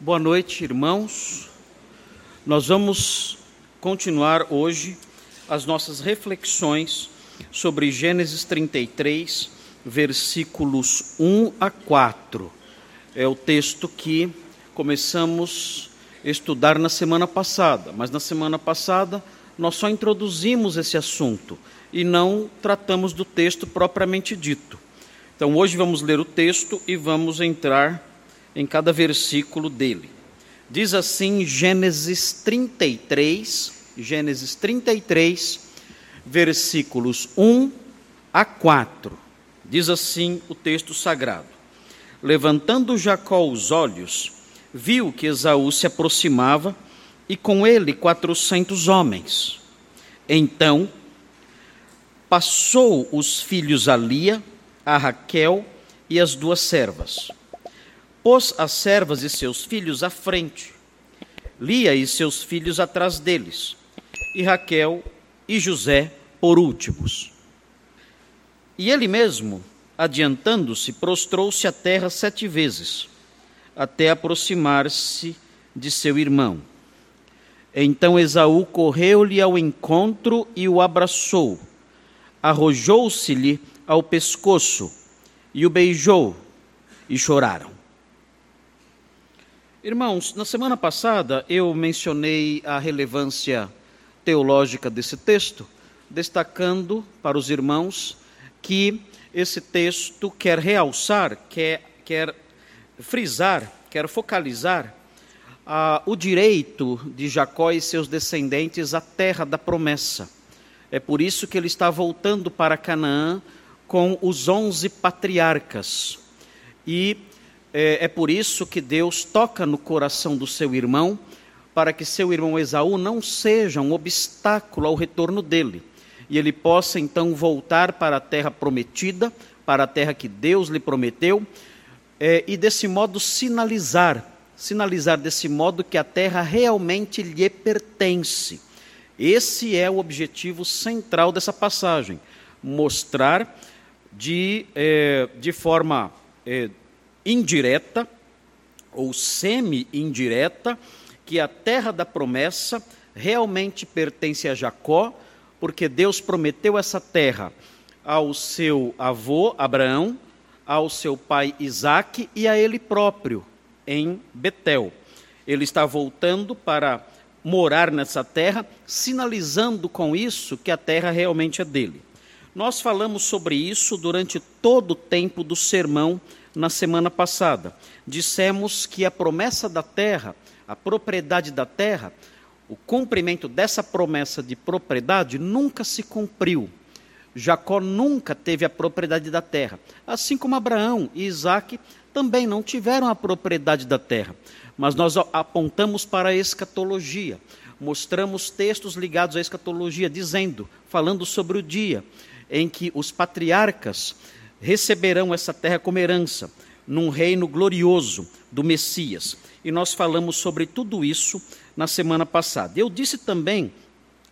Boa noite, irmãos. Nós vamos continuar hoje as nossas reflexões sobre Gênesis 33, versículos 1 a 4. É o texto que começamos a estudar na semana passada, mas na semana passada nós só introduzimos esse assunto e não tratamos do texto propriamente dito. Então hoje vamos ler o texto e vamos entrar em cada versículo dele. Diz assim Gênesis 33, Gênesis 33, versículos 1 a 4. Diz assim o texto sagrado: Levantando Jacó os olhos, viu que Esaú se aproximava e com ele quatrocentos homens. Então passou os filhos a Lia, a Raquel e as duas servas pôs as servas e seus filhos à frente, Lia e seus filhos atrás deles, e Raquel e José por últimos. E ele mesmo, adiantando-se, prostrou-se à terra sete vezes, até aproximar-se de seu irmão. Então Esaú correu-lhe ao encontro e o abraçou, arrojou-se-lhe ao pescoço e o beijou, e choraram. Irmãos, na semana passada eu mencionei a relevância teológica desse texto, destacando para os irmãos que esse texto quer realçar, quer, quer frisar, quer focalizar ah, o direito de Jacó e seus descendentes à terra da promessa. É por isso que ele está voltando para Canaã com os onze patriarcas. E é, é por isso que Deus toca no coração do seu irmão, para que seu irmão Esaú não seja um obstáculo ao retorno dele, e ele possa então voltar para a terra prometida, para a terra que Deus lhe prometeu, é, e desse modo sinalizar, sinalizar desse modo que a terra realmente lhe pertence. Esse é o objetivo central dessa passagem: mostrar de, é, de forma é, indireta ou semi-indireta que a terra da promessa realmente pertence a Jacó, porque Deus prometeu essa terra ao seu avô Abraão, ao seu pai Isaque e a ele próprio em Betel. Ele está voltando para morar nessa terra, sinalizando com isso que a terra realmente é dele. Nós falamos sobre isso durante todo o tempo do sermão na semana passada. Dissemos que a promessa da terra, a propriedade da terra, o cumprimento dessa promessa de propriedade nunca se cumpriu. Jacó nunca teve a propriedade da terra, assim como Abraão e Isaac também não tiveram a propriedade da terra. Mas nós apontamos para a escatologia, mostramos textos ligados à escatologia, dizendo, falando sobre o dia em que os patriarcas receberão essa terra como herança, num reino glorioso do Messias. E nós falamos sobre tudo isso na semana passada. Eu disse também,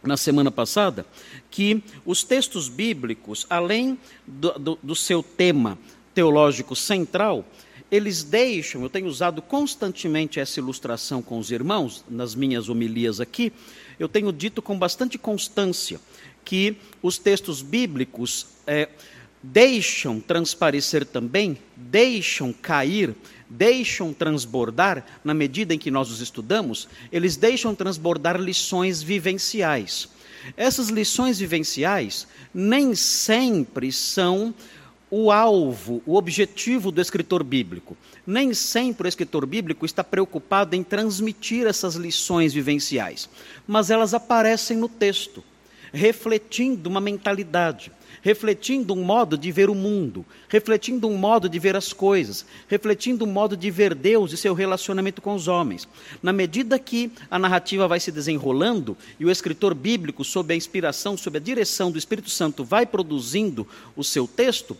na semana passada, que os textos bíblicos, além do, do, do seu tema teológico central, eles deixam, eu tenho usado constantemente essa ilustração com os irmãos, nas minhas homilias aqui, eu tenho dito com bastante constância que os textos bíblicos é, deixam transparecer também, deixam cair, deixam transbordar, na medida em que nós os estudamos, eles deixam transbordar lições vivenciais. Essas lições vivenciais nem sempre são o alvo, o objetivo do escritor bíblico. Nem sempre o escritor bíblico está preocupado em transmitir essas lições vivenciais, mas elas aparecem no texto, refletindo uma mentalidade refletindo um modo de ver o mundo, refletindo um modo de ver as coisas, refletindo um modo de ver Deus e seu relacionamento com os homens. Na medida que a narrativa vai se desenrolando e o escritor bíblico, sob a inspiração, sob a direção do Espírito Santo, vai produzindo o seu texto,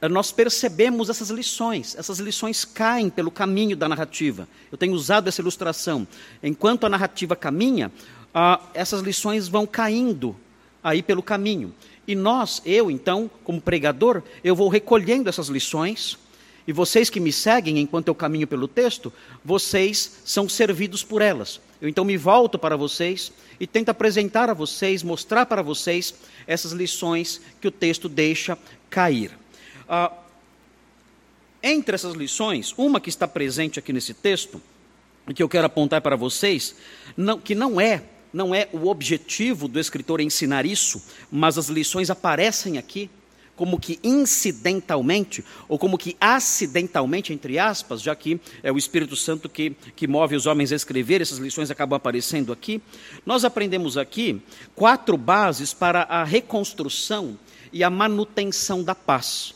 eh, nós percebemos essas lições. Essas lições caem pelo caminho da narrativa. Eu tenho usado essa ilustração. Enquanto a narrativa caminha, ah, essas lições vão caindo aí pelo caminho. E nós, eu então, como pregador, eu vou recolhendo essas lições E vocês que me seguem enquanto eu caminho pelo texto, vocês são servidos por elas. Eu então me volto para vocês e tento apresentar a vocês, mostrar para vocês essas lições que o texto deixa cair. Ah, entre essas lições, uma que está presente aqui nesse texto, e que eu quero apontar para vocês, não, que não é não é o objetivo do escritor ensinar isso, mas as lições aparecem aqui como que incidentalmente, ou como que acidentalmente, entre aspas, já que é o Espírito Santo que, que move os homens a escrever, essas lições acabam aparecendo aqui. Nós aprendemos aqui quatro bases para a reconstrução e a manutenção da paz.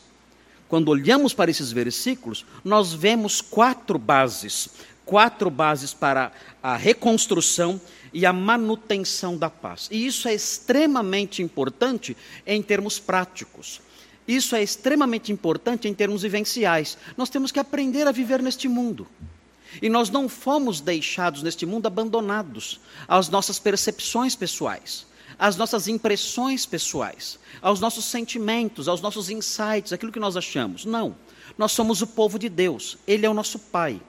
Quando olhamos para esses versículos, nós vemos quatro bases, quatro bases para a reconstrução e a manutenção da paz. E isso é extremamente importante em termos práticos. Isso é extremamente importante em termos vivenciais. Nós temos que aprender a viver neste mundo. E nós não fomos deixados neste mundo abandonados às nossas percepções pessoais, às nossas impressões pessoais, aos nossos sentimentos, aos nossos insights, aquilo que nós achamos. Não. Nós somos o povo de Deus. Ele é o nosso Pai.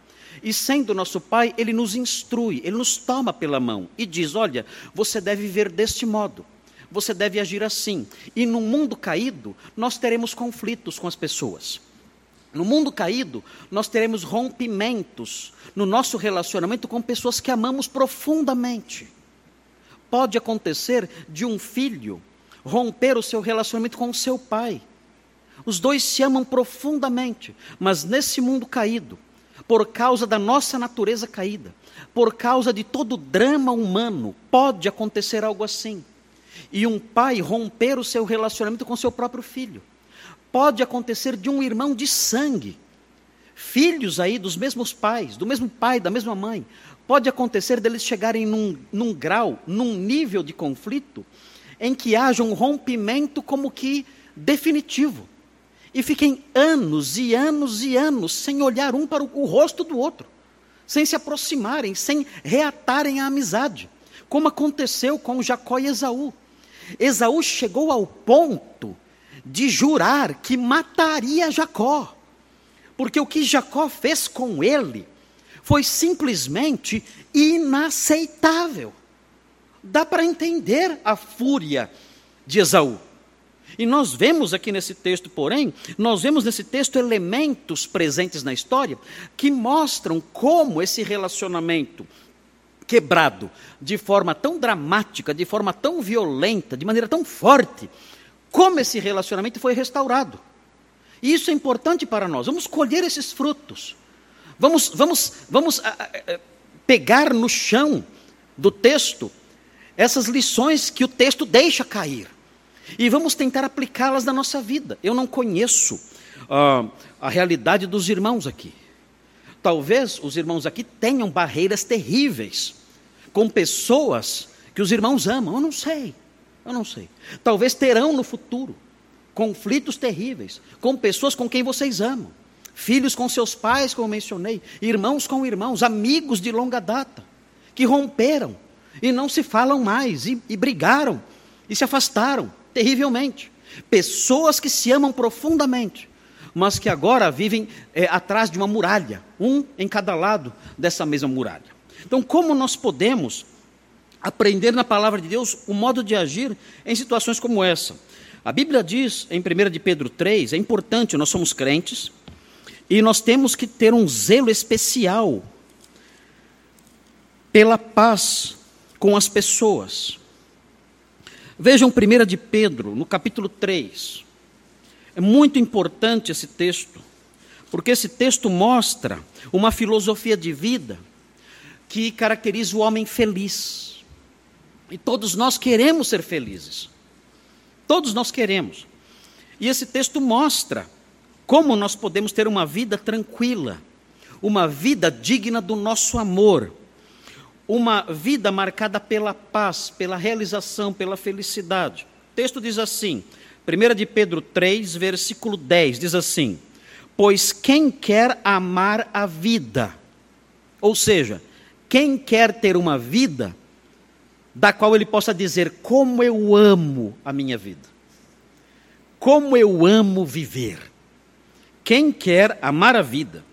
E sendo nosso Pai, Ele nos instrui, Ele nos toma pela mão e diz: Olha, você deve viver deste modo, você deve agir assim. E no mundo caído, nós teremos conflitos com as pessoas. No mundo caído, nós teremos rompimentos no nosso relacionamento com pessoas que amamos profundamente. Pode acontecer de um filho romper o seu relacionamento com o seu pai. Os dois se amam profundamente, mas nesse mundo caído, por causa da nossa natureza caída, por causa de todo o drama humano, pode acontecer algo assim. E um pai romper o seu relacionamento com seu próprio filho. Pode acontecer de um irmão de sangue, filhos aí dos mesmos pais, do mesmo pai, da mesma mãe. Pode acontecer deles chegarem num, num grau, num nível de conflito, em que haja um rompimento como que definitivo e fiquem anos e anos e anos sem olhar um para o, rosto do outro, sem se aproximarem, sem reatarem a amizade, como aconteceu com Jacó e Esaú. Esaú chegou ao ponto de jurar que mataria Jacó, porque o que Jacó fez com ele foi simplesmente inaceitável. Dá para entender a fúria de Esaú. E nós vemos aqui nesse texto, porém, nós vemos nesse texto elementos presentes na história que mostram como esse relacionamento quebrado de forma tão dramática, de forma tão violenta, de maneira tão forte, como esse relacionamento foi restaurado. E isso é importante para nós. Vamos colher esses frutos. Vamos, vamos, vamos a, a, pegar no chão do texto essas lições que o texto deixa cair. E vamos tentar aplicá-las na nossa vida. Eu não conheço uh, a realidade dos irmãos aqui. Talvez os irmãos aqui tenham barreiras terríveis com pessoas que os irmãos amam. Eu não sei. Eu não sei. Talvez terão no futuro conflitos terríveis com pessoas com quem vocês amam. Filhos com seus pais, como mencionei, irmãos com irmãos, amigos de longa data, que romperam e não se falam mais, e, e brigaram, e se afastaram terrivelmente. Pessoas que se amam profundamente, mas que agora vivem é, atrás de uma muralha, um em cada lado dessa mesma muralha. Então, como nós podemos aprender na palavra de Deus o modo de agir em situações como essa? A Bíblia diz em 1 de Pedro 3, é importante, nós somos crentes, e nós temos que ter um zelo especial pela paz com as pessoas. Vejam 1 de Pedro, no capítulo 3. É muito importante esse texto, porque esse texto mostra uma filosofia de vida que caracteriza o homem feliz. E todos nós queremos ser felizes. Todos nós queremos. E esse texto mostra como nós podemos ter uma vida tranquila, uma vida digna do nosso amor uma vida marcada pela paz, pela realização, pela felicidade. O texto diz assim, 1 de Pedro 3, versículo 10, diz assim: Pois quem quer amar a vida, ou seja, quem quer ter uma vida da qual ele possa dizer como eu amo a minha vida, como eu amo viver, quem quer amar a vida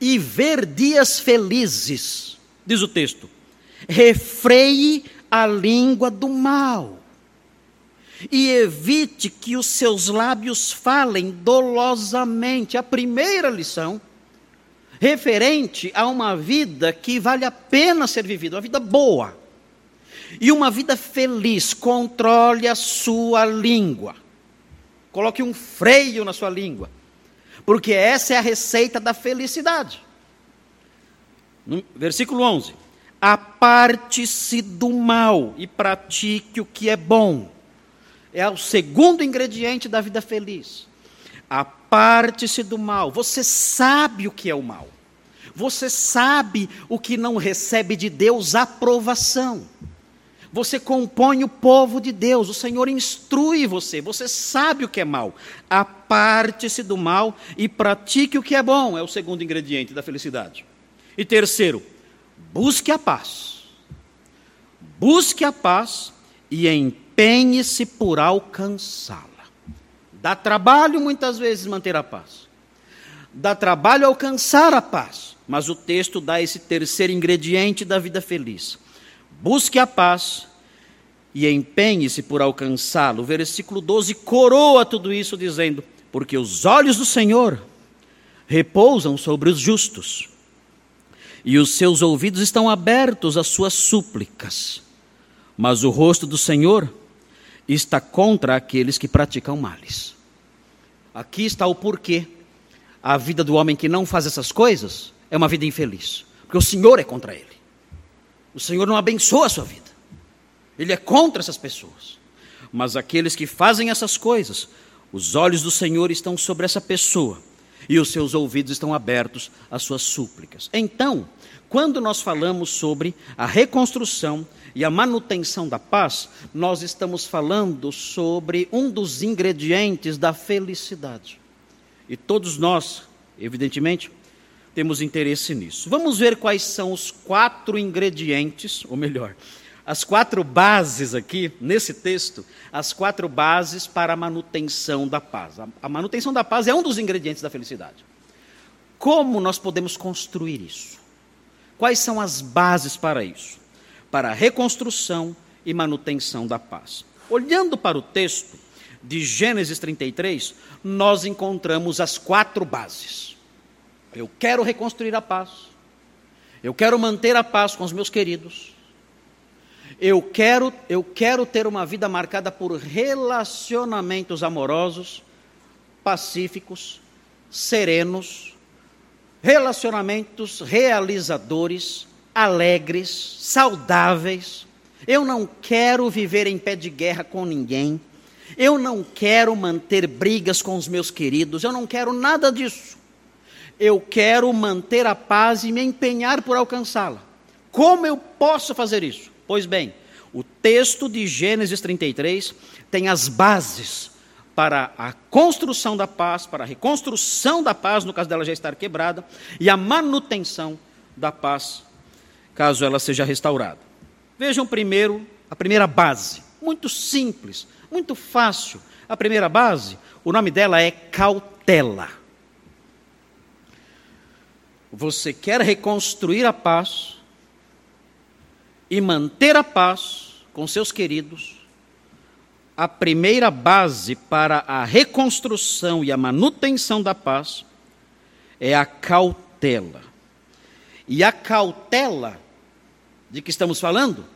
e ver dias felizes, diz o texto, refreie a língua do mal e evite que os seus lábios falem dolosamente. A primeira lição, referente a uma vida que vale a pena ser vivida, uma vida boa e uma vida feliz. Controle a sua língua, coloque um freio na sua língua, porque essa é a receita da felicidade. Versículo 11: Aparte-se do mal e pratique o que é bom é o segundo ingrediente da vida feliz. Aparte-se do mal. Você sabe o que é o mal. Você sabe o que não recebe de Deus aprovação. Você compõe o povo de Deus, o Senhor instrui você, você sabe o que é mal. Aparte-se do mal e pratique o que é bom, é o segundo ingrediente da felicidade. E terceiro, busque a paz. Busque a paz e em empenhe-se por alcançá-la. Dá trabalho muitas vezes manter a paz. Dá trabalho alcançar a paz. Mas o texto dá esse terceiro ingrediente da vida feliz. Busque a paz e empenhe-se por alcançá-lo. O versículo 12 coroa tudo isso dizendo: Porque os olhos do Senhor repousam sobre os justos, e os seus ouvidos estão abertos às suas súplicas. Mas o rosto do Senhor está contra aqueles que praticam males. Aqui está o porquê. A vida do homem que não faz essas coisas é uma vida infeliz, porque o Senhor é contra ele. O Senhor não abençoa a sua vida. Ele é contra essas pessoas. Mas aqueles que fazem essas coisas, os olhos do Senhor estão sobre essa pessoa e os seus ouvidos estão abertos às suas súplicas. Então, quando nós falamos sobre a reconstrução e a manutenção da paz, nós estamos falando sobre um dos ingredientes da felicidade. E todos nós, evidentemente, temos interesse nisso. Vamos ver quais são os quatro ingredientes, ou melhor, as quatro bases aqui, nesse texto, as quatro bases para a manutenção da paz. A manutenção da paz é um dos ingredientes da felicidade. Como nós podemos construir isso? Quais são as bases para isso? para a reconstrução e manutenção da paz. Olhando para o texto de Gênesis 33, nós encontramos as quatro bases. Eu quero reconstruir a paz. Eu quero manter a paz com os meus queridos. Eu quero, eu quero ter uma vida marcada por relacionamentos amorosos, pacíficos, serenos, relacionamentos realizadores, alegres, saudáveis. Eu não quero viver em pé de guerra com ninguém. Eu não quero manter brigas com os meus queridos. Eu não quero nada disso. Eu quero manter a paz e me empenhar por alcançá-la. Como eu posso fazer isso? Pois bem, o texto de Gênesis 33 tem as bases para a construção da paz, para a reconstrução da paz, no caso dela já estar quebrada, e a manutenção da paz caso ela seja restaurada. Vejam primeiro a primeira base, muito simples, muito fácil. A primeira base, o nome dela é cautela. Você quer reconstruir a paz e manter a paz com seus queridos, a primeira base para a reconstrução e a manutenção da paz é a cautela. E a cautela de que estamos falando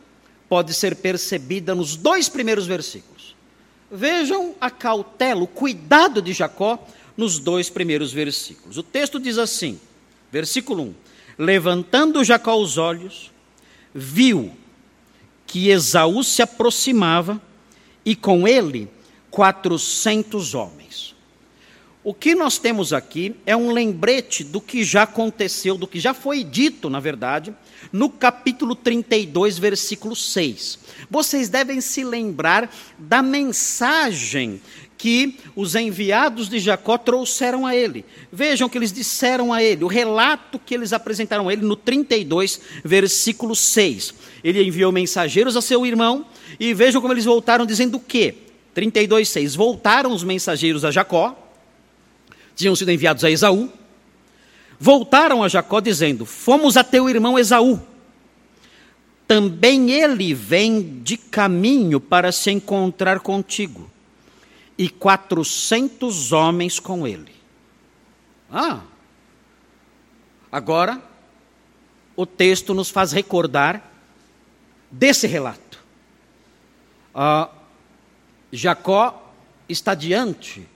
pode ser percebida nos dois primeiros versículos. Vejam a cautela, o cuidado de Jacó nos dois primeiros versículos. O texto diz assim, versículo 1: Levantando Jacó os olhos, viu que Esaú se aproximava e com ele quatrocentos homens. O que nós temos aqui é um lembrete do que já aconteceu, do que já foi dito, na verdade, no capítulo 32, versículo 6. Vocês devem se lembrar da mensagem que os enviados de Jacó trouxeram a ele. Vejam o que eles disseram a ele, o relato que eles apresentaram a ele no 32, versículo 6. Ele enviou mensageiros a seu irmão e vejam como eles voltaram dizendo o quê? 32, 6. Voltaram os mensageiros a Jacó tinham sido enviados a Esaú, voltaram a Jacó dizendo: Fomos a teu irmão Esaú. Também ele vem de caminho para se encontrar contigo, e quatrocentos homens com ele. Ah, agora o texto nos faz recordar desse relato. Ah, Jacó está diante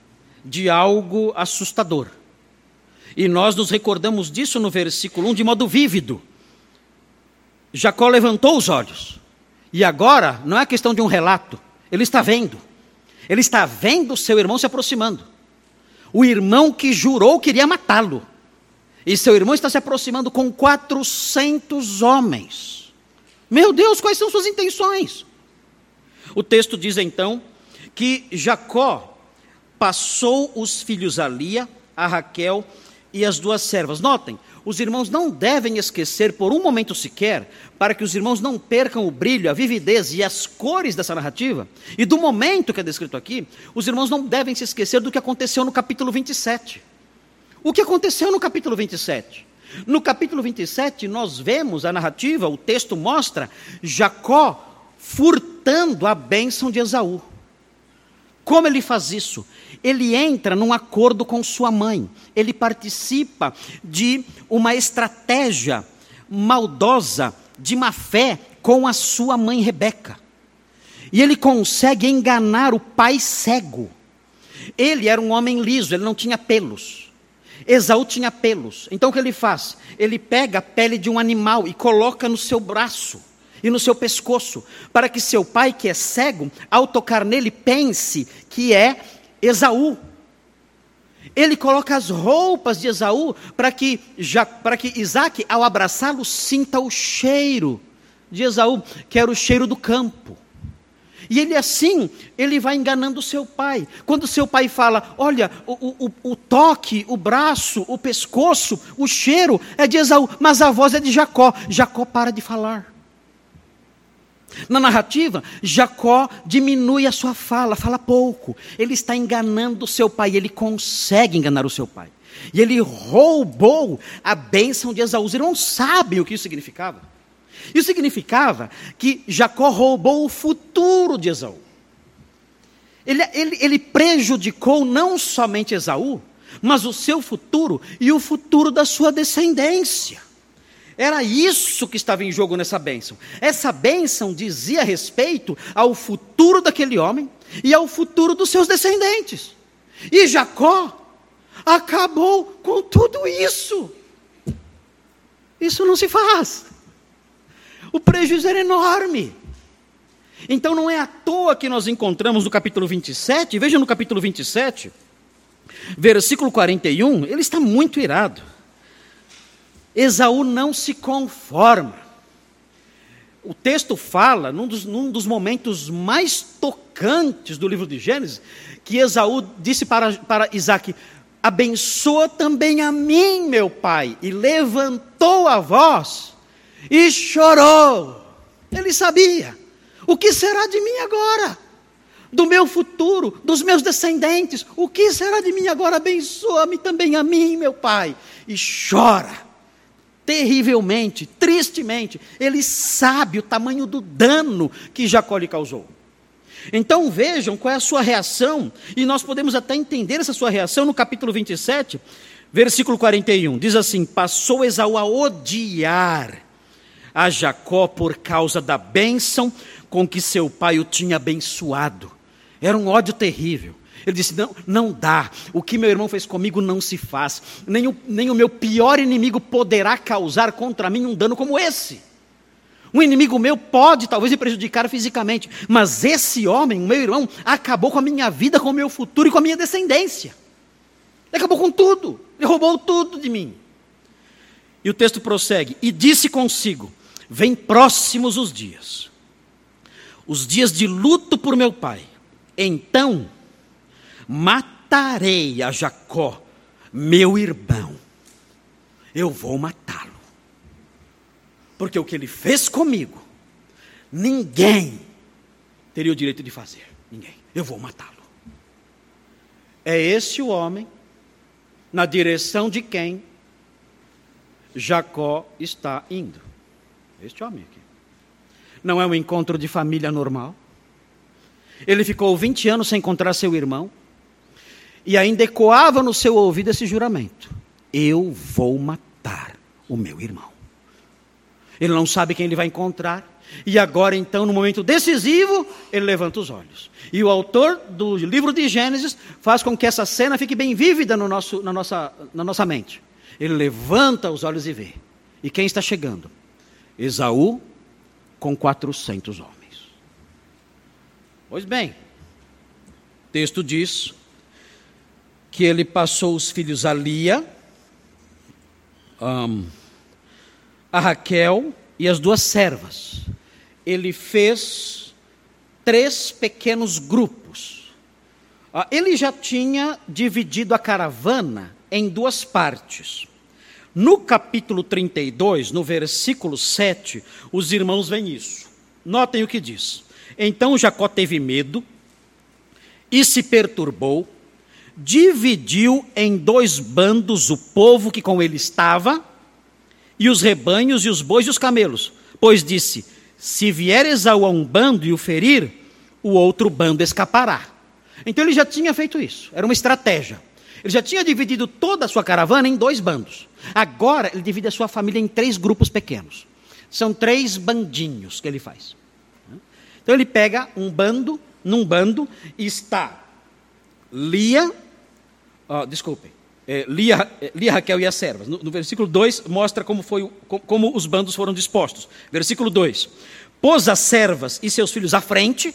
de algo assustador. E nós nos recordamos disso no versículo 1 de modo vívido. Jacó levantou os olhos. E agora, não é questão de um relato, ele está vendo. Ele está vendo seu irmão se aproximando. O irmão que jurou queria matá-lo. E seu irmão está se aproximando com 400 homens. Meu Deus, quais são suas intenções? O texto diz então que Jacó passou os filhos a Lia, a Raquel e as duas servas. Notem, os irmãos não devem esquecer por um momento sequer, para que os irmãos não percam o brilho, a vividez e as cores dessa narrativa, e do momento que é descrito aqui, os irmãos não devem se esquecer do que aconteceu no capítulo 27. O que aconteceu no capítulo 27? No capítulo 27, nós vemos a narrativa, o texto mostra Jacó furtando a bênção de Esaú. Como ele faz isso? Ele entra num acordo com sua mãe, ele participa de uma estratégia maldosa, de má fé, com a sua mãe Rebeca. E ele consegue enganar o pai cego. Ele era um homem liso, ele não tinha pelos. Esaú tinha pelos. Então o que ele faz? Ele pega a pele de um animal e coloca no seu braço e no seu pescoço, para que seu pai, que é cego, ao tocar nele, pense que é Esaú. Ele coloca as roupas de Esaú para que, que Isaac, ao abraçá-lo, sinta o cheiro de Esaú, que era o cheiro do campo. E ele assim, ele vai enganando seu pai. Quando seu pai fala, olha, o, o, o, toque, o braço, o pescoço, o cheiro é de Esaú, mas a voz é de Jacó. Jacó para de falar. Na narrativa, Jacó diminui a sua fala, fala pouco. Ele está enganando o seu pai, ele consegue enganar o seu pai. E ele roubou a bênção de Esaú. Os irmãos sabem o que isso significava. Isso significava que Jacó roubou o futuro de Esaú. Ele, ele, ele prejudicou não somente Esaú, mas o seu futuro e o futuro da sua descendência. Era isso que estava em jogo nessa bênção. Essa bênção dizia respeito ao futuro daquele homem e ao futuro dos seus descendentes. E Jacó acabou com tudo isso. Isso não se faz. O prejuízo era enorme. Então não é à toa que nós encontramos no capítulo 27, veja no capítulo 27, versículo 41, ele está muito irado. Esaú não se conforma. O texto fala, num dos, num dos momentos mais tocantes do livro de Gênesis, que Esaú disse para, para Isaac: Abençoa também a mim, meu pai. E levantou a voz e chorou. Ele sabia: o que será de mim agora? Do meu futuro, dos meus descendentes, o que será de mim agora? Abençoa-me também a mim, meu pai. E chora terrivelmente, tristemente. Ele sabe o tamanho do dano que Jacó lhe causou. Então vejam qual é a sua reação, e nós podemos até entender essa sua reação no capítulo 27, versículo 41. Diz assim: Passou Esaú a odiar a Jacó por causa da bênção com que seu pai o tinha abençoado. Era um ódio terrível. Ele disse: não, não dá. O que meu irmão fez comigo não se faz. Nem o, nem o meu pior inimigo poderá causar contra mim um dano como esse. Um inimigo meu pode talvez me prejudicar fisicamente, mas esse homem, o meu irmão, acabou com a minha vida, com o meu futuro e com a minha descendência. Ele acabou com tudo. Ele roubou tudo de mim. E o texto prossegue: E disse consigo: Vem próximos os dias, os dias de luto por meu pai. Então matarei a Jacó, meu irmão. Eu vou matá-lo. Porque o que ele fez comigo, ninguém teria o direito de fazer. Ninguém. Eu vou matá-lo. É esse o homem na direção de quem Jacó está indo. Este homem aqui. Não é um encontro de família normal. Ele ficou 20 anos sem encontrar seu irmão. E ainda ecoava no seu ouvido esse juramento: Eu vou matar o meu irmão. Ele não sabe quem ele vai encontrar. E agora, então, no momento decisivo, ele levanta os olhos. E o autor do livro de Gênesis faz com que essa cena fique bem vívida no nosso, na, nossa, na nossa mente. Ele levanta os olhos e vê. E quem está chegando? Esaú com 400 homens. Pois bem, texto diz que ele passou os filhos a Lia, um, a Raquel e as duas servas ele fez três pequenos grupos. Ah, ele já tinha dividido a caravana em duas partes. No capítulo 32, no versículo 7, os irmãos veem isso. Notem o que diz. Então Jacó teve medo e se perturbou, dividiu em dois bandos o povo que com ele estava, e os rebanhos, e os bois e os camelos, pois disse: se vier Esaú a um bando e o ferir, o outro bando escapará. Então ele já tinha feito isso, era uma estratégia. Ele já tinha dividido toda a sua caravana em dois bandos. Agora ele divide a sua família em três grupos pequenos. São três bandinhos que ele faz. Então ele pega um bando, num bando está Lia, oh, desculpem, é, Lia, é, Lia, Raquel e as servas. No, no versículo 2 mostra como, foi, como, como os bandos foram dispostos. Versículo 2: Pôs as servas e seus filhos à frente,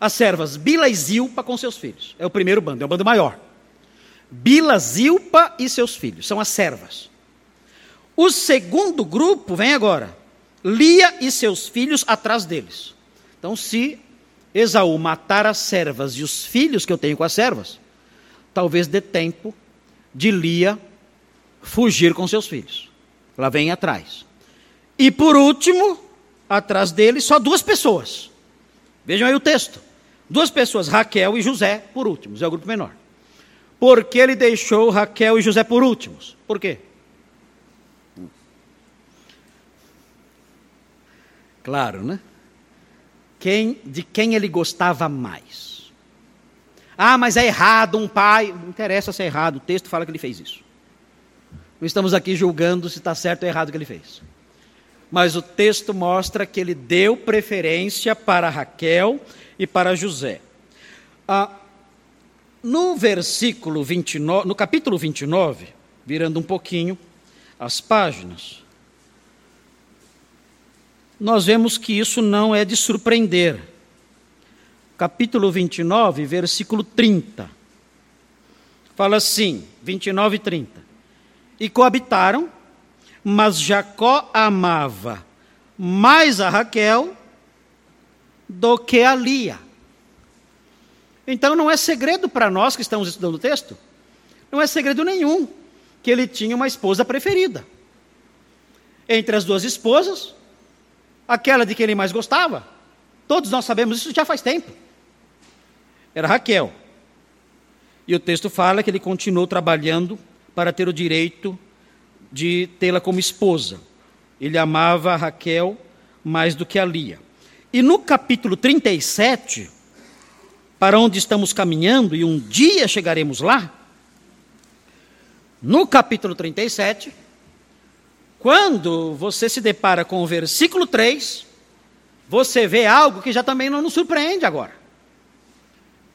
as servas Bila e Zilpa com seus filhos. É o primeiro bando, é o bando maior. Bila, Zilpa e seus filhos, são as servas. O segundo grupo vem agora. Lia e seus filhos atrás deles. Então, se Esaú matar as servas e os filhos que eu tenho com as servas, talvez dê tempo de Lia fugir com seus filhos. Ela vem atrás. E por último, atrás dele, só duas pessoas. Vejam aí o texto. Duas pessoas, Raquel e José, por últimos, é o grupo menor. Por que ele deixou Raquel e José por últimos? Por quê? Claro, né? Quem, de quem ele gostava mais? Ah, mas é errado um pai. Não interessa se é errado, o texto fala que ele fez isso. Não estamos aqui julgando se está certo ou errado o que ele fez. Mas o texto mostra que ele deu preferência para Raquel e para José. Ah, no versículo 29, no capítulo 29, virando um pouquinho as páginas, nós vemos que isso não é de surpreender capítulo 29, versículo 30. Fala assim, 29 e 30. E coabitaram, mas Jacó amava mais a Raquel do que a Lia. Então não é segredo para nós que estamos estudando o texto, não é segredo nenhum que ele tinha uma esposa preferida. Entre as duas esposas, aquela de quem ele mais gostava. Todos nós sabemos isso já faz tempo era Raquel. E o texto fala que ele continuou trabalhando para ter o direito de tê-la como esposa. Ele amava Raquel mais do que a Lia. E no capítulo 37, para onde estamos caminhando, e um dia chegaremos lá, no capítulo 37, quando você se depara com o versículo 3, você vê algo que já também não nos surpreende agora.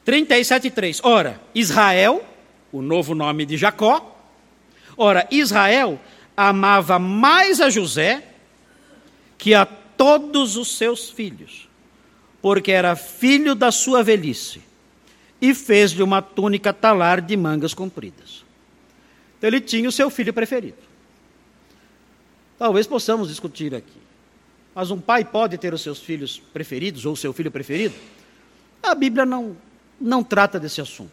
37,3. Ora, Israel, o novo nome de Jacó. Ora, Israel amava mais a José que a todos os seus filhos, porque era filho da sua velhice, e fez-lhe uma túnica talar de mangas compridas. Então, ele tinha o seu filho preferido. Talvez possamos discutir aqui. Mas um pai pode ter os seus filhos preferidos ou o seu filho preferido? A Bíblia não não trata desse assunto.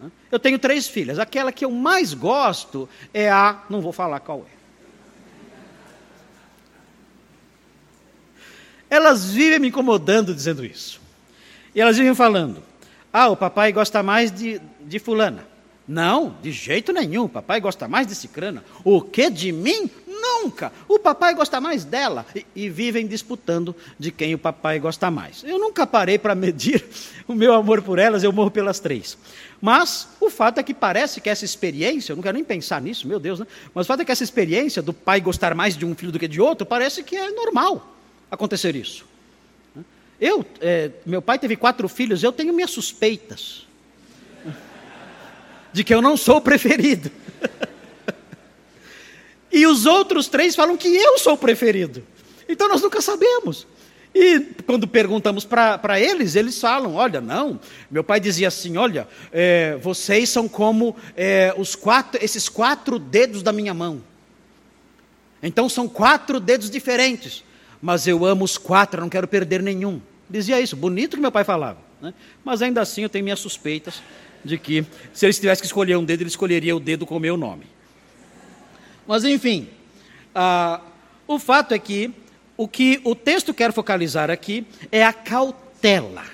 Né? Eu tenho três filhas. Aquela que eu mais gosto é a. Não vou falar qual é. Elas vivem me incomodando dizendo isso. E elas vivem falando: Ah, o papai gosta mais de, de Fulana. Não, de jeito nenhum. O papai gosta mais de cicrana. O que de mim? Nunca. O papai gosta mais dela. E, e, vivem disputando de quem o papai gosta mais. Eu nunca parei para medir o meu amor por elas, eu morro pelas três. Mas o fato é que parece que essa experiência, eu não quero nem pensar nisso, meu Deus, né? Mas o fato é que essa experiência do pai gostar mais de um filho do que de outro, parece que é normal acontecer isso. Eu, é, meu pai teve quatro filhos, eu tenho minhas suspeitas de que eu não sou o preferido. e os outros três falam que eu sou o preferido. Então nós nunca sabemos. E quando perguntamos para eles, eles falam: olha, não. Meu pai dizia assim: olha, é, vocês são como é, os quatro, esses quatro dedos da minha mão. Então são quatro dedos diferentes. Mas eu amo os quatro, não quero perder nenhum. Dizia isso, bonito que meu pai falava. Né? Mas ainda assim eu tenho minhas suspeitas de que se ele tivesse que escolher um dedo, ele escolheria o dedo com o meu nome. Mas enfim, ah, o fato é que o que o texto quer focalizar aqui é a cautela.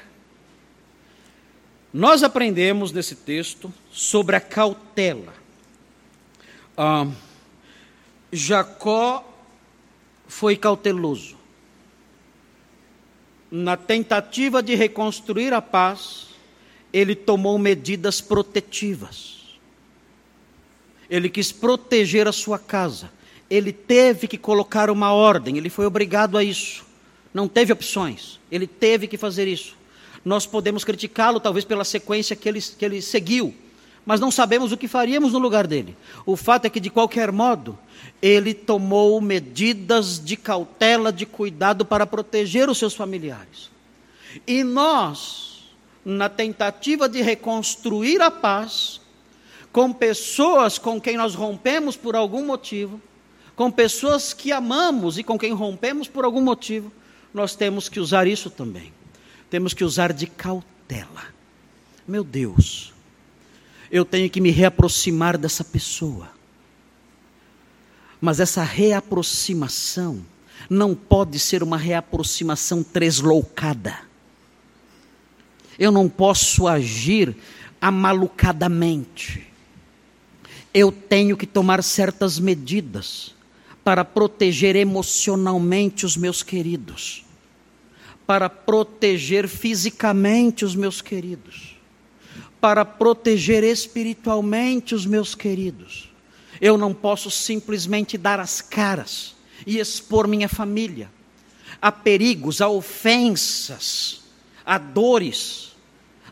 Nós aprendemos nesse texto sobre a cautela. Ah, Jacó foi cauteloso. Na tentativa de reconstruir a paz, ele tomou medidas protetivas. Ele quis proteger a sua casa. Ele teve que colocar uma ordem, ele foi obrigado a isso. Não teve opções, ele teve que fazer isso. Nós podemos criticá-lo, talvez, pela sequência que ele, que ele seguiu, mas não sabemos o que faríamos no lugar dele. O fato é que, de qualquer modo, ele tomou medidas de cautela, de cuidado para proteger os seus familiares. E nós, na tentativa de reconstruir a paz com pessoas com quem nós rompemos por algum motivo, com pessoas que amamos e com quem rompemos por algum motivo, nós temos que usar isso também. Temos que usar de cautela. Meu Deus, eu tenho que me reaproximar dessa pessoa. Mas essa reaproximação não pode ser uma reaproximação tresloucada eu não posso agir amalucadamente. Eu tenho que tomar certas medidas para proteger emocionalmente os meus queridos, para proteger fisicamente os meus queridos, para proteger espiritualmente os meus queridos. Eu não posso simplesmente dar as caras e expor minha família a perigos, a ofensas a dores,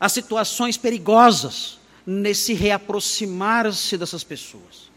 a situações perigosas nesse reaproximar-se dessas pessoas.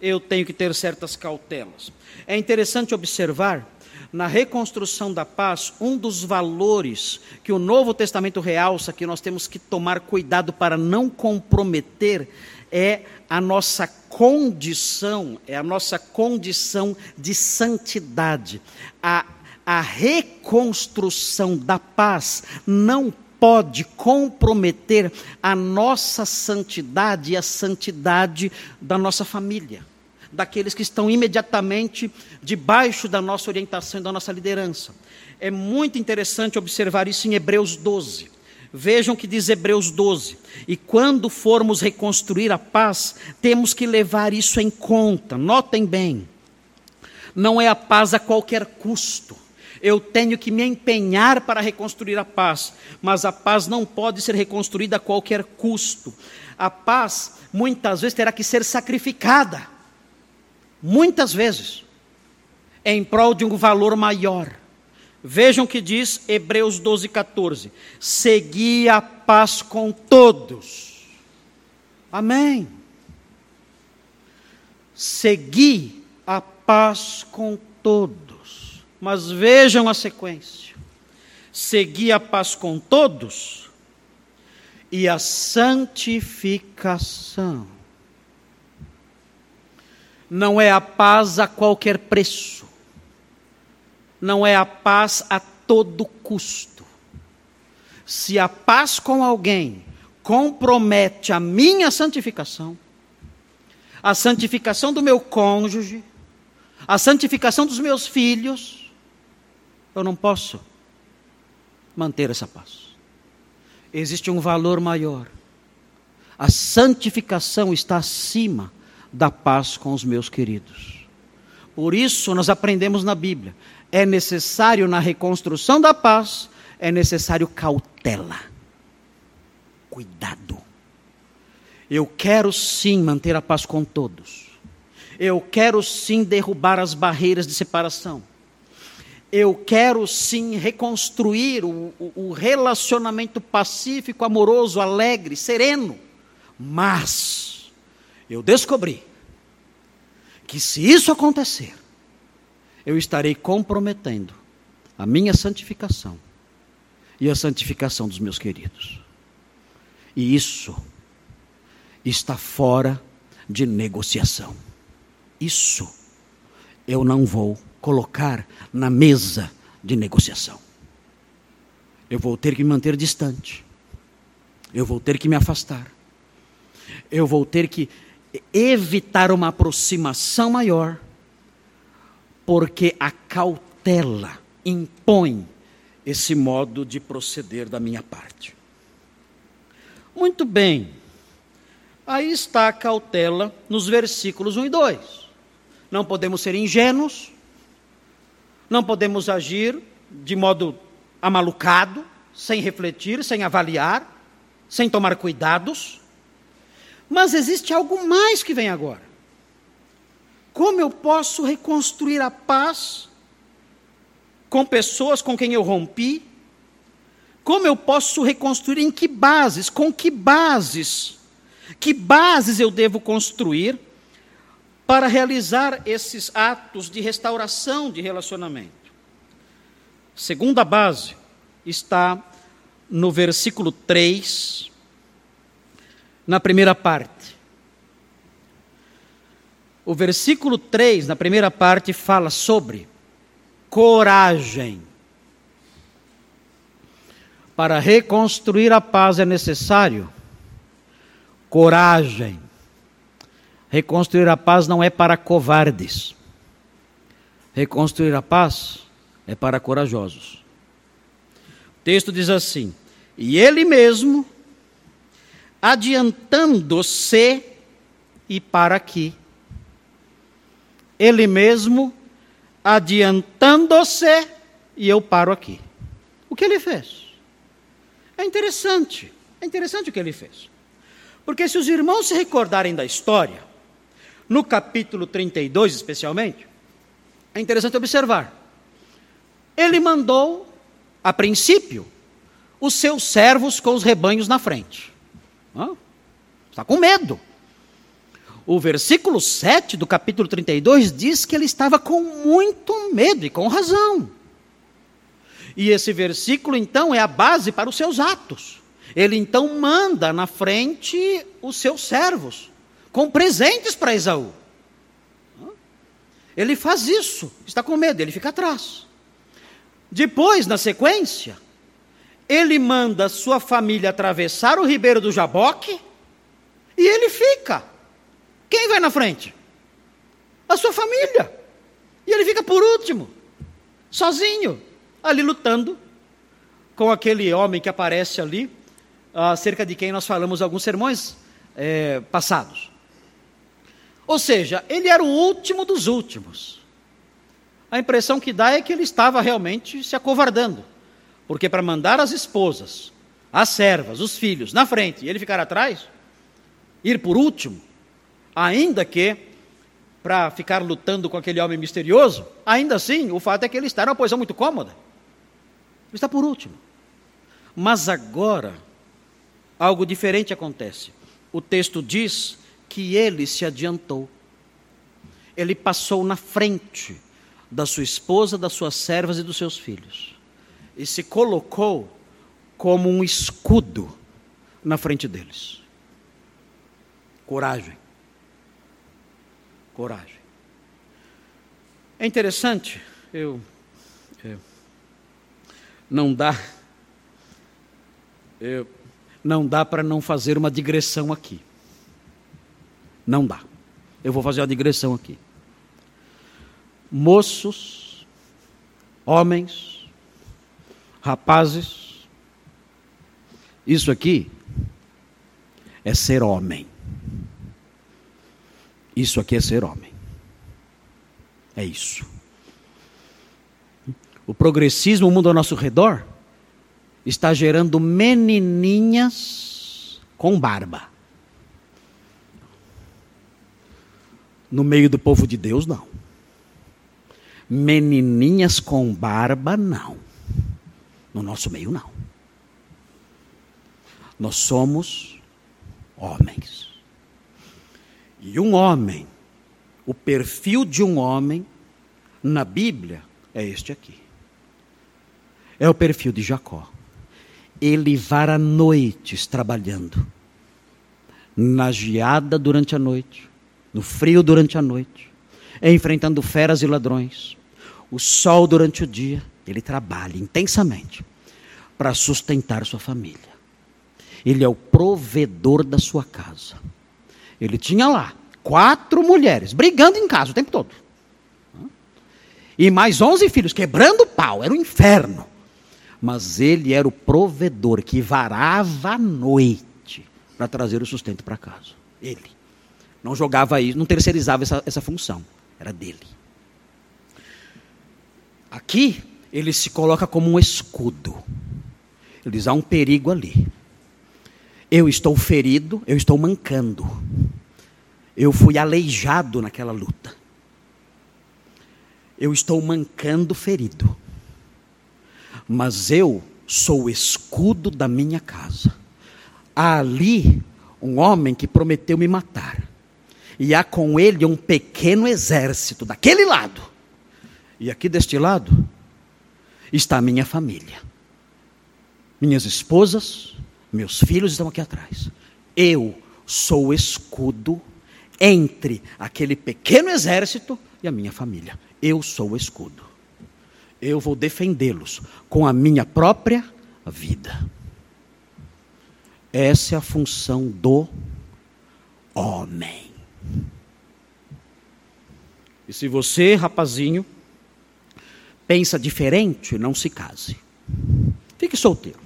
Eu tenho que ter certas cautelas. É interessante observar na reconstrução da paz, um dos valores que o Novo Testamento realça, que nós temos que tomar cuidado para não comprometer, é a nossa condição, é a nossa condição de santidade. A a reconstrução da paz não pode comprometer a nossa santidade e a santidade da nossa família, daqueles que estão imediatamente debaixo da nossa orientação e da nossa liderança. É muito interessante observar isso em Hebreus 12. Vejam o que diz Hebreus 12. E quando formos reconstruir a paz, temos que levar isso em conta. Notem bem. Não é a paz a qualquer custo eu tenho que me empenhar para reconstruir a paz, mas a paz não pode ser reconstruída a qualquer custo. A paz, muitas vezes, terá que ser sacrificada. Muitas vezes. Em prol de um valor maior. Vejam o que diz Hebreus 12, 14: Segui a paz com todos. Amém. Segui a paz com todos. Mas vejam a sequência: segui a paz com todos e a santificação. Não é a paz a qualquer preço, não é a paz a todo custo. Se a paz com alguém compromete a minha santificação, a santificação do meu cônjuge, a santificação dos meus filhos, eu não posso manter essa paz. Existe um valor maior. A santificação está acima da paz com os meus queridos. Por isso, nós aprendemos na Bíblia: é necessário, na reconstrução da paz, é necessário cautela, cuidado. Eu quero sim manter a paz com todos. Eu quero sim derrubar as barreiras de separação. Eu quero sim reconstruir o, o relacionamento pacífico, amoroso, alegre, sereno. Mas eu descobri que se isso acontecer, eu estarei comprometendo a minha santificação e a santificação dos meus queridos. E isso está fora de negociação. Isso eu não vou colocar na mesa de negociação. Eu vou ter que me manter distante. Eu vou ter que me afastar. Eu vou ter que evitar uma aproximação maior, porque a cautela impõe esse modo de proceder da minha parte. Muito bem, aí está a cautela nos versículos 1 e 2. Não podemos ser ingênuos, não podemos agir de modo amalucado, sem refletir, sem avaliar, sem tomar cuidados. Mas existe algo mais que vem agora. Como eu posso reconstruir a paz com pessoas com quem eu rompi? Como eu posso reconstruir? Em que bases? Com que bases? Que bases eu devo construir para realizar esses atos de restauração de relacionamento? Segunda base está no versículo 3, na primeira parte. O versículo 3, na primeira parte, fala sobre coragem. Para reconstruir a paz é necessário coragem. Reconstruir a paz não é para covardes. Reconstruir a paz é para corajosos. O texto diz assim: E ele mesmo, adiantando-se, e para aqui, ele mesmo adiantando-se, e eu paro aqui. O que ele fez? É interessante. É interessante o que ele fez. Porque se os irmãos se recordarem da história, no capítulo 32 especialmente, é interessante observar. Ele mandou, a princípio, os seus servos com os rebanhos na frente. Está com medo. O versículo 7 do capítulo 32 diz que ele estava com muito medo e com razão. E esse versículo, então, é a base para os seus atos. Ele então manda na frente os seus servos, com presentes para Esaú. Ele faz isso, está com medo, ele fica atrás. Depois, na sequência, ele manda sua família atravessar o ribeiro do Jaboque e ele fica. Quem vai na frente? A sua família. E ele fica por último, sozinho, ali lutando com aquele homem que aparece ali, acerca de quem nós falamos alguns sermões é, passados. Ou seja, ele era o último dos últimos. A impressão que dá é que ele estava realmente se acovardando, porque para mandar as esposas, as servas, os filhos na frente e ele ficar atrás, ir por último, Ainda que, para ficar lutando com aquele homem misterioso, ainda assim, o fato é que ele está numa posição muito cômoda. Ele está por último. Mas agora, algo diferente acontece. O texto diz que ele se adiantou. Ele passou na frente da sua esposa, das suas servas e dos seus filhos. E se colocou como um escudo na frente deles. Coragem coragem. É interessante, eu, eu não dá, eu, não dá para não fazer uma digressão aqui. Não dá. Eu vou fazer uma digressão aqui. Moços, homens, rapazes, isso aqui é ser homem. Isso aqui é ser homem. É isso. O progressismo, o mundo ao nosso redor, está gerando menininhas com barba. No meio do povo de Deus, não. Menininhas com barba, não. No nosso meio, não. Nós somos homens. E um homem, o perfil de um homem, na Bíblia, é este aqui. É o perfil de Jacó. Ele vara noites trabalhando, na geada durante a noite, no frio durante a noite, enfrentando feras e ladrões, o sol durante o dia, ele trabalha intensamente para sustentar sua família. Ele é o provedor da sua casa. Ele tinha lá quatro mulheres brigando em casa o tempo todo. E mais onze filhos quebrando pau, era o um inferno. Mas ele era o provedor que varava a noite para trazer o sustento para casa. Ele. Não jogava isso, não terceirizava essa, essa função. Era dele. Aqui, ele se coloca como um escudo. Ele diz: há um perigo ali. Eu estou ferido, eu estou mancando. Eu fui aleijado naquela luta. Eu estou mancando ferido. Mas eu sou o escudo da minha casa. Há ali um homem que prometeu me matar. E há com ele um pequeno exército daquele lado. E aqui deste lado está a minha família. Minhas esposas, meus filhos estão aqui atrás. Eu sou o escudo entre aquele pequeno exército e a minha família. Eu sou o escudo. Eu vou defendê-los com a minha própria vida. Essa é a função do homem. E se você, rapazinho, pensa diferente, não se case. Fique solteiro.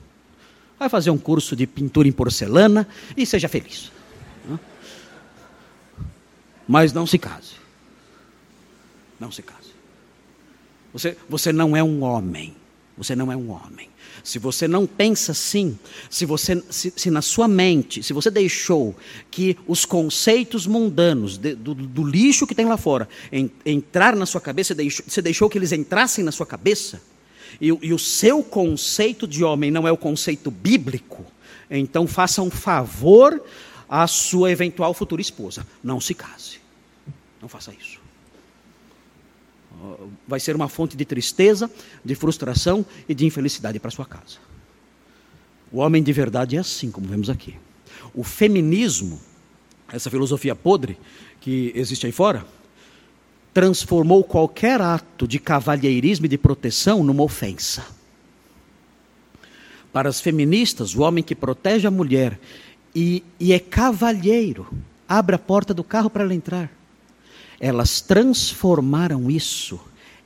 Vai fazer um curso de pintura em porcelana e seja feliz. Mas não se case. Não se case. Você, você não é um homem. Você não é um homem. Se você não pensa assim, se você se, se na sua mente, se você deixou que os conceitos mundanos de, do, do, lixo que tem lá fora en, entrar na sua cabeça, você deixou que eles entrassem na sua cabeça, e, e o seu conceito de homem não é o conceito bíblico, então faça um favor à sua eventual futura esposa. Não se case. Não faça isso. Vai ser uma fonte de tristeza, de frustração e de infelicidade para sua casa. O homem de verdade é assim, como vemos aqui. O feminismo, essa filosofia podre que existe aí fora, transformou qualquer ato de cavalheirismo e de proteção numa ofensa. Para as feministas, o homem que protege a mulher e, e é cavalheiro, abre a porta do carro para ela entrar. Elas transformaram isso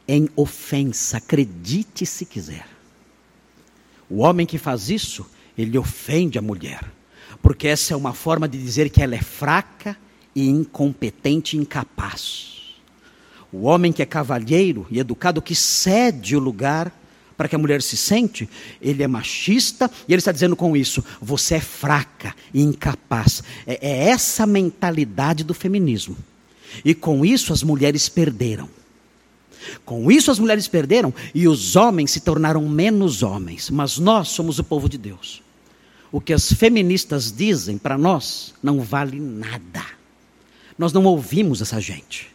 em ofensa, acredite se quiser. O homem que faz isso, ele ofende a mulher, porque essa é uma forma de dizer que ela é fraca e incompetente e incapaz. O homem que é cavalheiro e educado, que cede o lugar para que a mulher se sente, ele é machista e ele está dizendo com isso: você é fraca e incapaz. É, é essa mentalidade do feminismo. E com isso as mulheres perderam. Com isso as mulheres perderam e os homens se tornaram menos homens. Mas nós somos o povo de Deus. O que as feministas dizem para nós não vale nada. Nós não ouvimos essa gente.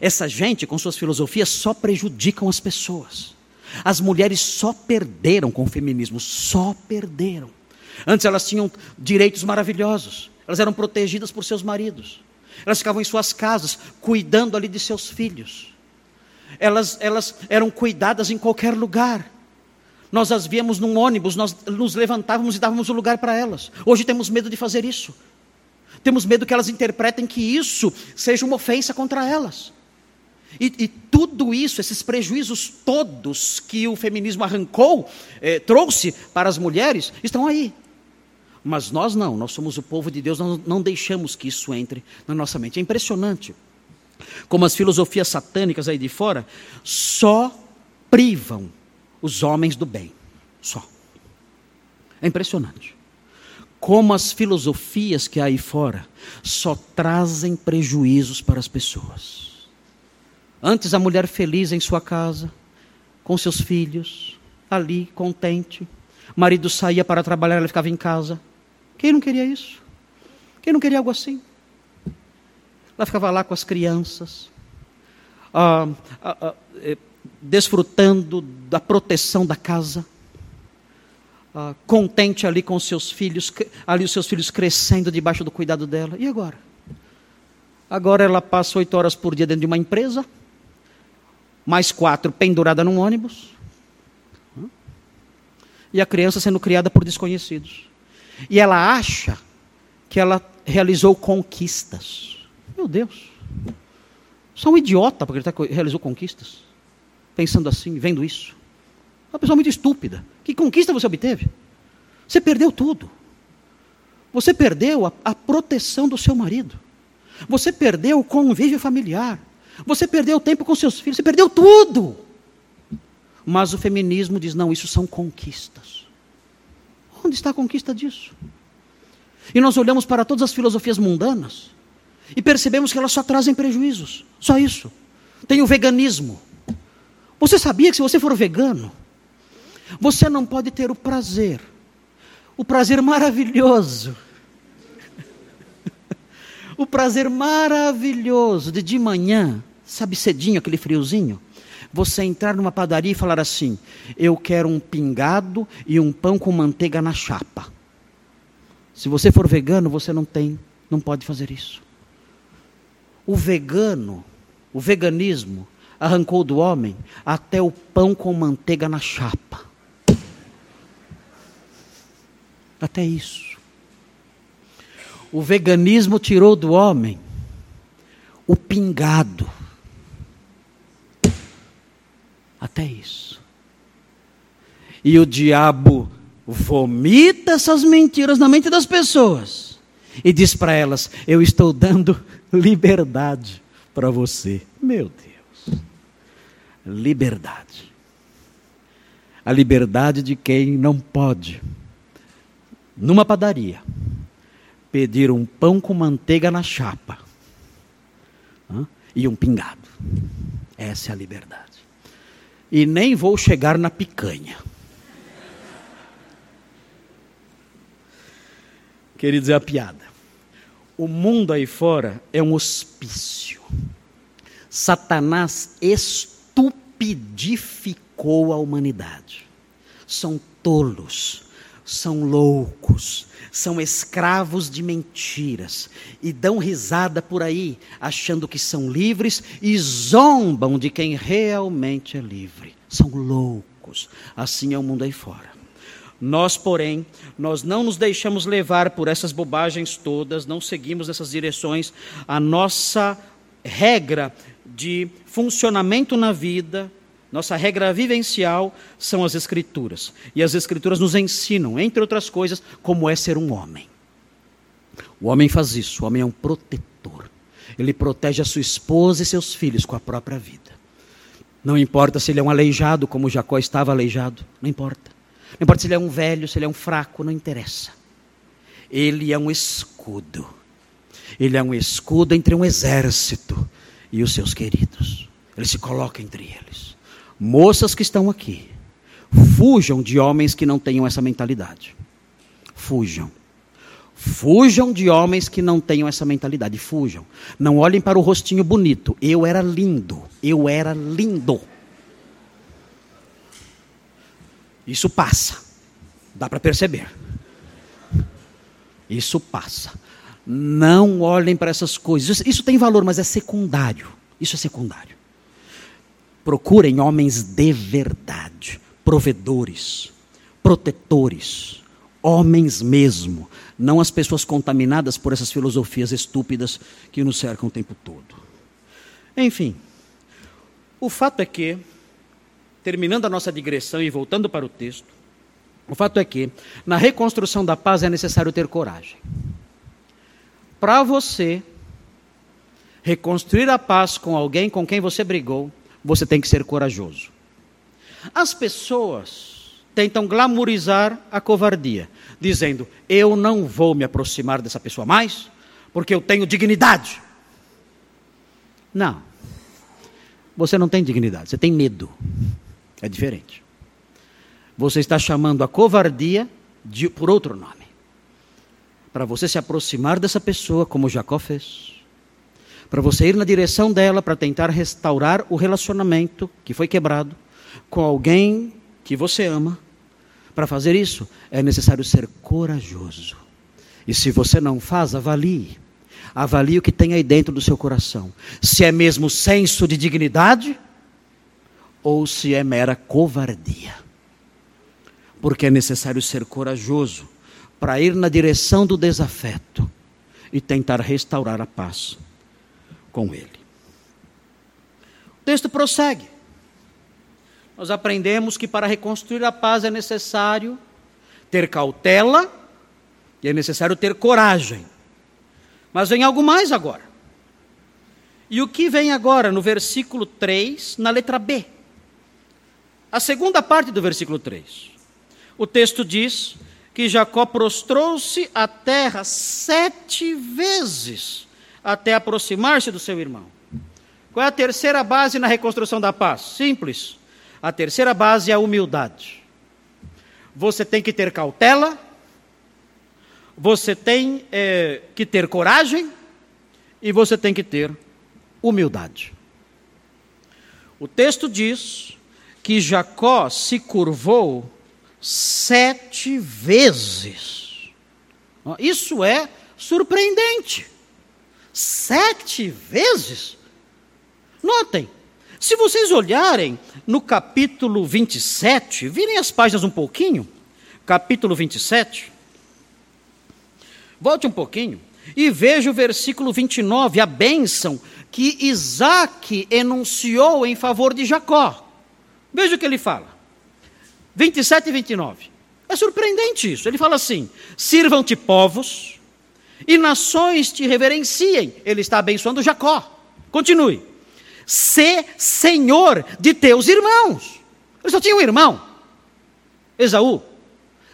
Essa gente, com suas filosofias, só prejudicam as pessoas. As mulheres só perderam com o feminismo, só perderam. Antes elas tinham direitos maravilhosos, elas eram protegidas por seus maridos, elas ficavam em suas casas, cuidando ali de seus filhos, elas, elas eram cuidadas em qualquer lugar. Nós as víamos num ônibus, nós nos levantávamos e dávamos o um lugar para elas. Hoje temos medo de fazer isso. Temos medo que elas interpretem que isso seja uma ofensa contra elas. E, e, tudo isso, esses prejuízos todos que o feminismo arrancou, eh, trouxe para as mulheres, estão aí. Mas nós não, nós somos o povo de Deus, nós não deixamos que isso entre na nossa mente. É impressionante como as filosofias satânicas aí de fora só privam os homens do bem. Só. É impressionante. Como as filosofias que há aí fora só trazem prejuízos para as pessoas. Antes a mulher feliz em sua casa, com seus filhos, ali, contente. O marido saía para trabalhar, ela ficava em casa. Quem não queria isso? Quem não queria algo assim? Ela ficava lá com as crianças, ah, ah, ah, eh, desfrutando da proteção da casa, ah, contente ali com os seus filhos, ali os seus filhos crescendo debaixo do cuidado dela. E agora? Agora ela passa oito horas por dia dentro de uma empresa, mais quatro pendurada num ônibus, e a criança sendo criada por desconhecidos. E ela acha que ela realizou conquistas. Meu Deus. Só um idiota porque ele tá, realizou conquistas. Pensando assim, vendo isso. Uma pessoa muito estúpida. Que conquista você obteve? Você perdeu tudo. Você perdeu a, a proteção do seu marido. Você perdeu o convívio familiar. Você perdeu o tempo com seus filhos. Você perdeu tudo. Mas o feminismo diz: não, isso são conquistas. Onde está a conquista disso? E nós olhamos para todas as filosofias mundanas e percebemos que elas só trazem prejuízos. Só isso. Tem o veganismo. Você sabia que se você for vegano, você não pode ter o prazer, o prazer maravilhoso, o prazer maravilhoso de de manhã, sabe cedinho, aquele friozinho, você entrar numa padaria e falar assim: Eu quero um pingado e um pão com manteiga na chapa. Se você for vegano, você não tem, não pode fazer isso. O vegano, o veganismo, arrancou do homem até o pão com manteiga na chapa. Até isso. O veganismo tirou do homem o pingado até isso. E o diabo vomita essas mentiras na mente das pessoas e diz para elas: Eu estou dando liberdade para você. Meu Deus. Liberdade. A liberdade de quem não pode, numa padaria, pedir um pão com manteiga na chapa e um pingado. Essa é a liberdade e nem vou chegar na picanha. Queridos, é a piada. O mundo aí fora é um hospício. Satanás estupidificou a humanidade. São tolos, são loucos, são escravos de mentiras e dão risada por aí, achando que são livres e zombam de quem realmente é livre. São loucos. Assim é o mundo aí fora. Nós, porém, nós não nos deixamos levar por essas bobagens todas, não seguimos essas direções. A nossa regra de funcionamento na vida nossa regra vivencial são as Escrituras. E as Escrituras nos ensinam, entre outras coisas, como é ser um homem. O homem faz isso, o homem é um protetor. Ele protege a sua esposa e seus filhos com a própria vida. Não importa se ele é um aleijado, como Jacó estava aleijado, não importa. Não importa se ele é um velho, se ele é um fraco, não interessa. Ele é um escudo. Ele é um escudo entre um exército e os seus queridos. Ele se coloca entre eles. Moças que estão aqui, fujam de homens que não tenham essa mentalidade. Fujam. Fujam de homens que não tenham essa mentalidade. Fujam. Não olhem para o rostinho bonito. Eu era lindo. Eu era lindo. Isso passa. Dá para perceber. Isso passa. Não olhem para essas coisas. Isso tem valor, mas é secundário. Isso é secundário. Procurem homens de verdade, provedores, protetores, homens mesmo, não as pessoas contaminadas por essas filosofias estúpidas que nos cercam o tempo todo. Enfim, o fato é que, terminando a nossa digressão e voltando para o texto, O fato é que, na reconstrução da paz, é necessário ter coragem. Para você reconstruir a paz com alguém com quem você brigou, você tem que ser corajoso. As pessoas tentam glamorizar a covardia, dizendo: Eu não vou me aproximar dessa pessoa mais, porque eu tenho dignidade. Não. Você não tem dignidade, você tem medo. É diferente. Você está chamando a covardia de, por outro nome. Para você se aproximar dessa pessoa, como Jacó fez. Para você ir na direção dela para tentar restaurar o relacionamento que foi quebrado com alguém que você ama. Para fazer isso, é necessário ser corajoso. E se você não faz, avalie. Avalie o que tem aí dentro do seu coração. Se é mesmo senso de dignidade ou se é mera covardia. Porque é necessário ser corajoso para ir na direção do desafeto e tentar restaurar a paz com ele. O texto prossegue. Nós aprendemos que para reconstruir a paz é necessário ter cautela e é necessário ter coragem. Mas vem algo mais agora. E o que vem agora no versículo 3, na letra B? A segunda parte do versículo 3. O texto diz que Jacó prostrou-se à terra sete vezes até aproximar-se do seu irmão. Qual é a terceira base na reconstrução da paz? Simples. A terceira base é a humildade. Você tem que ter cautela, você tem é, que ter coragem e você tem que ter humildade. O texto diz que Jacó se curvou sete vezes. Isso é surpreendente. Sete vezes? Notem, se vocês olharem no capítulo 27, virem as páginas um pouquinho, capítulo 27, Volte um pouquinho e veja o versículo 29, a bênção que Isaac enunciou em favor de Jacó. Veja o que ele fala. 27 e 29. É surpreendente isso. Ele fala assim: Sirvam-te povos e nações te reverenciem. Ele está abençoando Jacó. Continue. Sê senhor de teus irmãos. Ele só tinha um irmão, Esaú.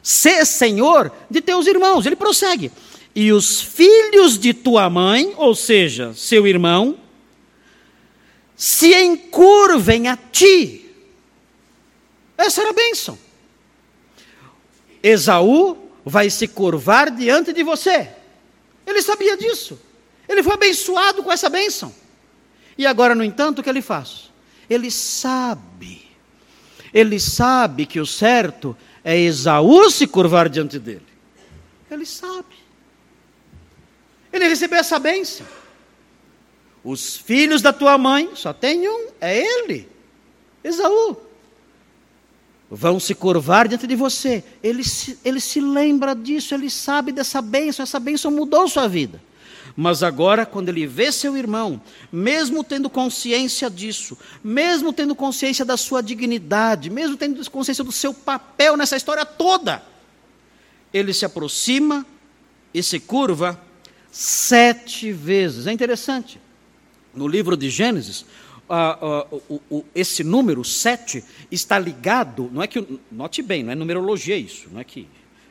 Sê senhor de teus irmãos. Ele prossegue e os filhos de tua mãe, ou seja, seu irmão, se encurvem a ti. Essa era a bênção. Esaú vai se curvar diante de você. Ele sabia disso. Ele foi abençoado com essa bênção. E agora, no entanto, o que ele faz? Ele sabe. Ele sabe que o certo é Esaú se curvar diante dele. Ele sabe. Ele recebeu essa bênção. Os filhos da tua mãe, só tem um, é ele, Esaú. Vão se curvar diante de você. Ele se, ele se lembra disso, ele sabe dessa bênção, essa bênção mudou sua vida. Mas agora, quando ele vê seu irmão, mesmo tendo consciência disso, mesmo tendo consciência da sua dignidade, mesmo tendo consciência do seu papel nessa história toda, ele se aproxima e se curva sete vezes. É interessante. No livro de Gênesis, uh, uh, esse número sete está ligado, não é que, note bem, não é numerologia isso, não é que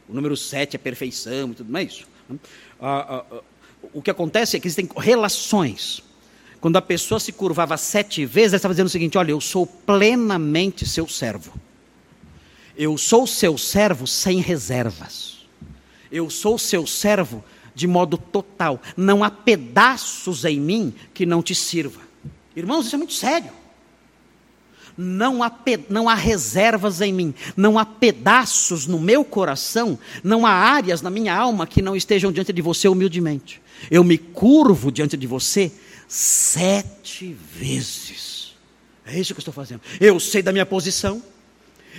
o número sete é perfeição e tudo mais. Isso. Ah, ah, o que acontece é que existem relações. Quando a pessoa se curvava sete vezes, ela estava dizendo o seguinte: olha, eu sou plenamente seu servo. Eu sou seu servo sem reservas. Eu sou seu servo de modo total. Não há pedaços em mim que não te sirva. Irmãos, isso é muito sério. Não há, não há reservas em mim, não há pedaços no meu coração, não há áreas na minha alma que não estejam diante de você humildemente. Eu me curvo diante de você sete vezes. É isso que eu estou fazendo. Eu sei da minha posição,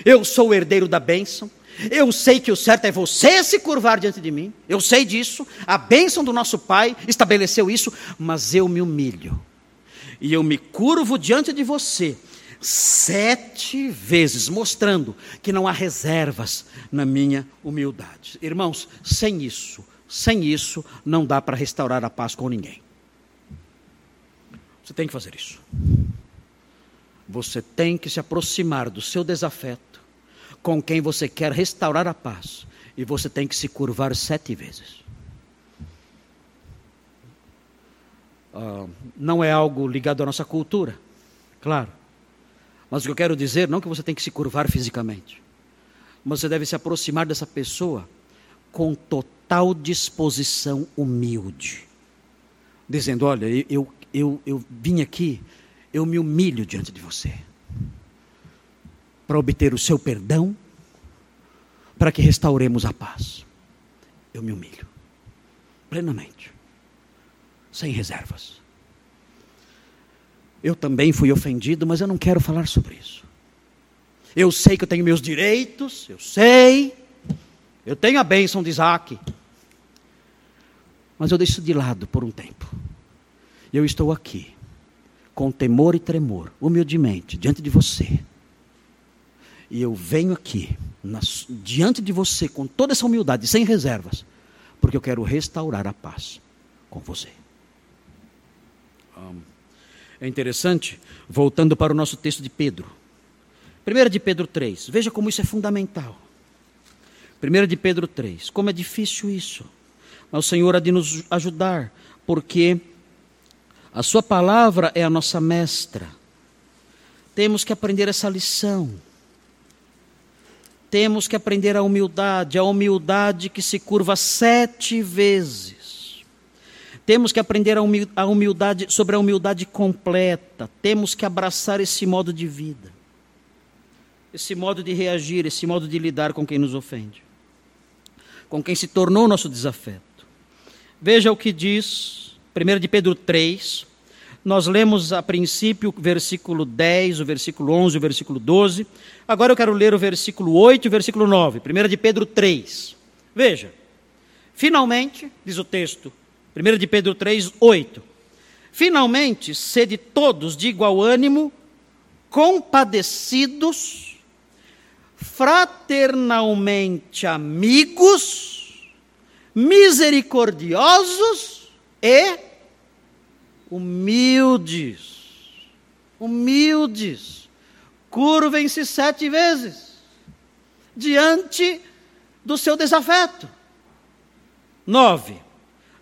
eu sou o herdeiro da bênção, eu sei que o certo é você se curvar diante de mim. Eu sei disso. A bênção do nosso Pai estabeleceu isso. Mas eu me humilho. E eu me curvo diante de você Sete vezes, mostrando que não há reservas na minha humildade. Irmãos, sem isso, sem isso, não dá para restaurar a paz com ninguém. Você tem que fazer isso. Você tem que se aproximar do seu desafeto com quem você quer restaurar a paz. E você tem que se curvar sete vezes. Uh, não é algo ligado à nossa cultura, claro. Mas o que eu quero dizer, não que você tem que se curvar fisicamente, mas você deve se aproximar dessa pessoa com total disposição humilde, dizendo: Olha, eu, eu, eu vim aqui, eu me humilho diante de você, para obter o seu perdão, para que restauremos a paz. Eu me humilho, plenamente, sem reservas. Eu também fui ofendido, mas eu não quero falar sobre isso. Eu sei que eu tenho meus direitos, eu sei. Eu tenho a bênção de Isaac. Mas eu deixo de lado por um tempo. Eu estou aqui, com temor e tremor, humildemente, diante de você. E eu venho aqui, nas, diante de você, com toda essa humildade, sem reservas, porque eu quero restaurar a paz com você. É interessante, voltando para o nosso texto de Pedro. 1 de Pedro 3, veja como isso é fundamental. 1 de Pedro 3, como é difícil isso. Mas o Senhor há de nos ajudar, porque a Sua palavra é a nossa mestra. Temos que aprender essa lição. Temos que aprender a humildade, a humildade que se curva sete vezes temos que aprender a humildade, sobre a humildade completa. Temos que abraçar esse modo de vida. Esse modo de reagir, esse modo de lidar com quem nos ofende. Com quem se tornou nosso desafeto. Veja o que diz 1 de Pedro 3. Nós lemos a princípio o versículo 10, o versículo 11, o versículo 12. Agora eu quero ler o versículo 8 e o versículo 9. 1 de Pedro 3. Veja. Finalmente, diz o texto, 1 de Pedro 3, 8. Finalmente, sede todos de igual ânimo, compadecidos, fraternalmente amigos, misericordiosos e humildes. Humildes. Curvem-se sete vezes diante do seu desafeto. Nove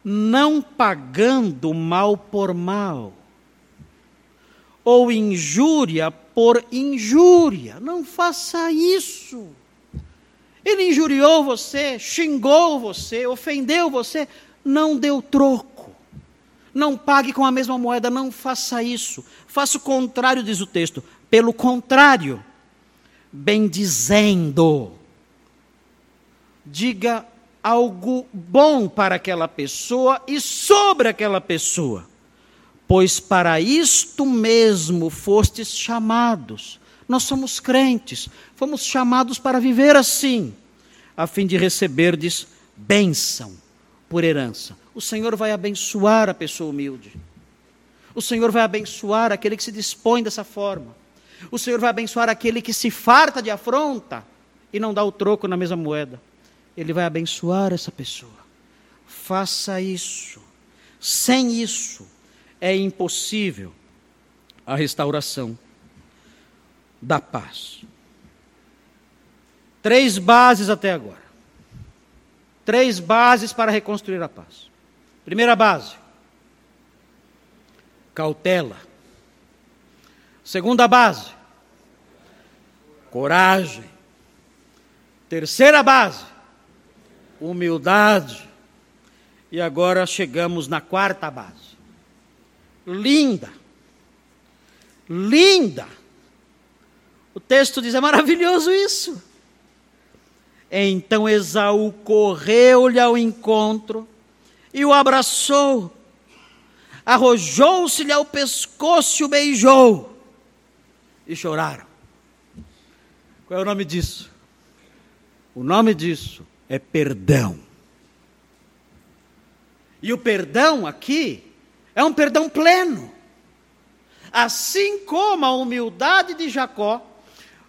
não pagando mal por mal, ou injúria por injúria. Não faça isso. Ele injuriou você, xingou você, ofendeu você, não deu troco. Não pague com a mesma moeda, não faça isso. Faça o contrário, diz o texto. Pelo contrário, bendizendo. Diga algo bom para aquela pessoa e sobre aquela pessoa. Pois para isto mesmo fostes chamados. Nós somos crentes, fomos chamados para viver assim, a fim de receberdes bênção por herança. O Senhor vai abençoar a pessoa humilde. O Senhor vai abençoar aquele que se dispõe dessa forma. O Senhor vai abençoar aquele que se farta de afronta e não dá o troco na mesma moeda. Ele vai abençoar essa pessoa. Faça isso. Sem isso, é impossível a restauração da paz. Três bases até agora. Três bases para reconstruir a paz. Primeira base: cautela. Segunda base: coragem. Terceira base: humildade. E agora chegamos na quarta base. Linda. Linda. O texto diz: é maravilhoso isso. Então Esaú correu-lhe ao encontro e o abraçou, arrojou-se-lhe ao pescoço e o beijou, e choraram. Qual é o nome disso? O nome disso é perdão. E o perdão aqui é um perdão pleno. assim como a humildade de Jacó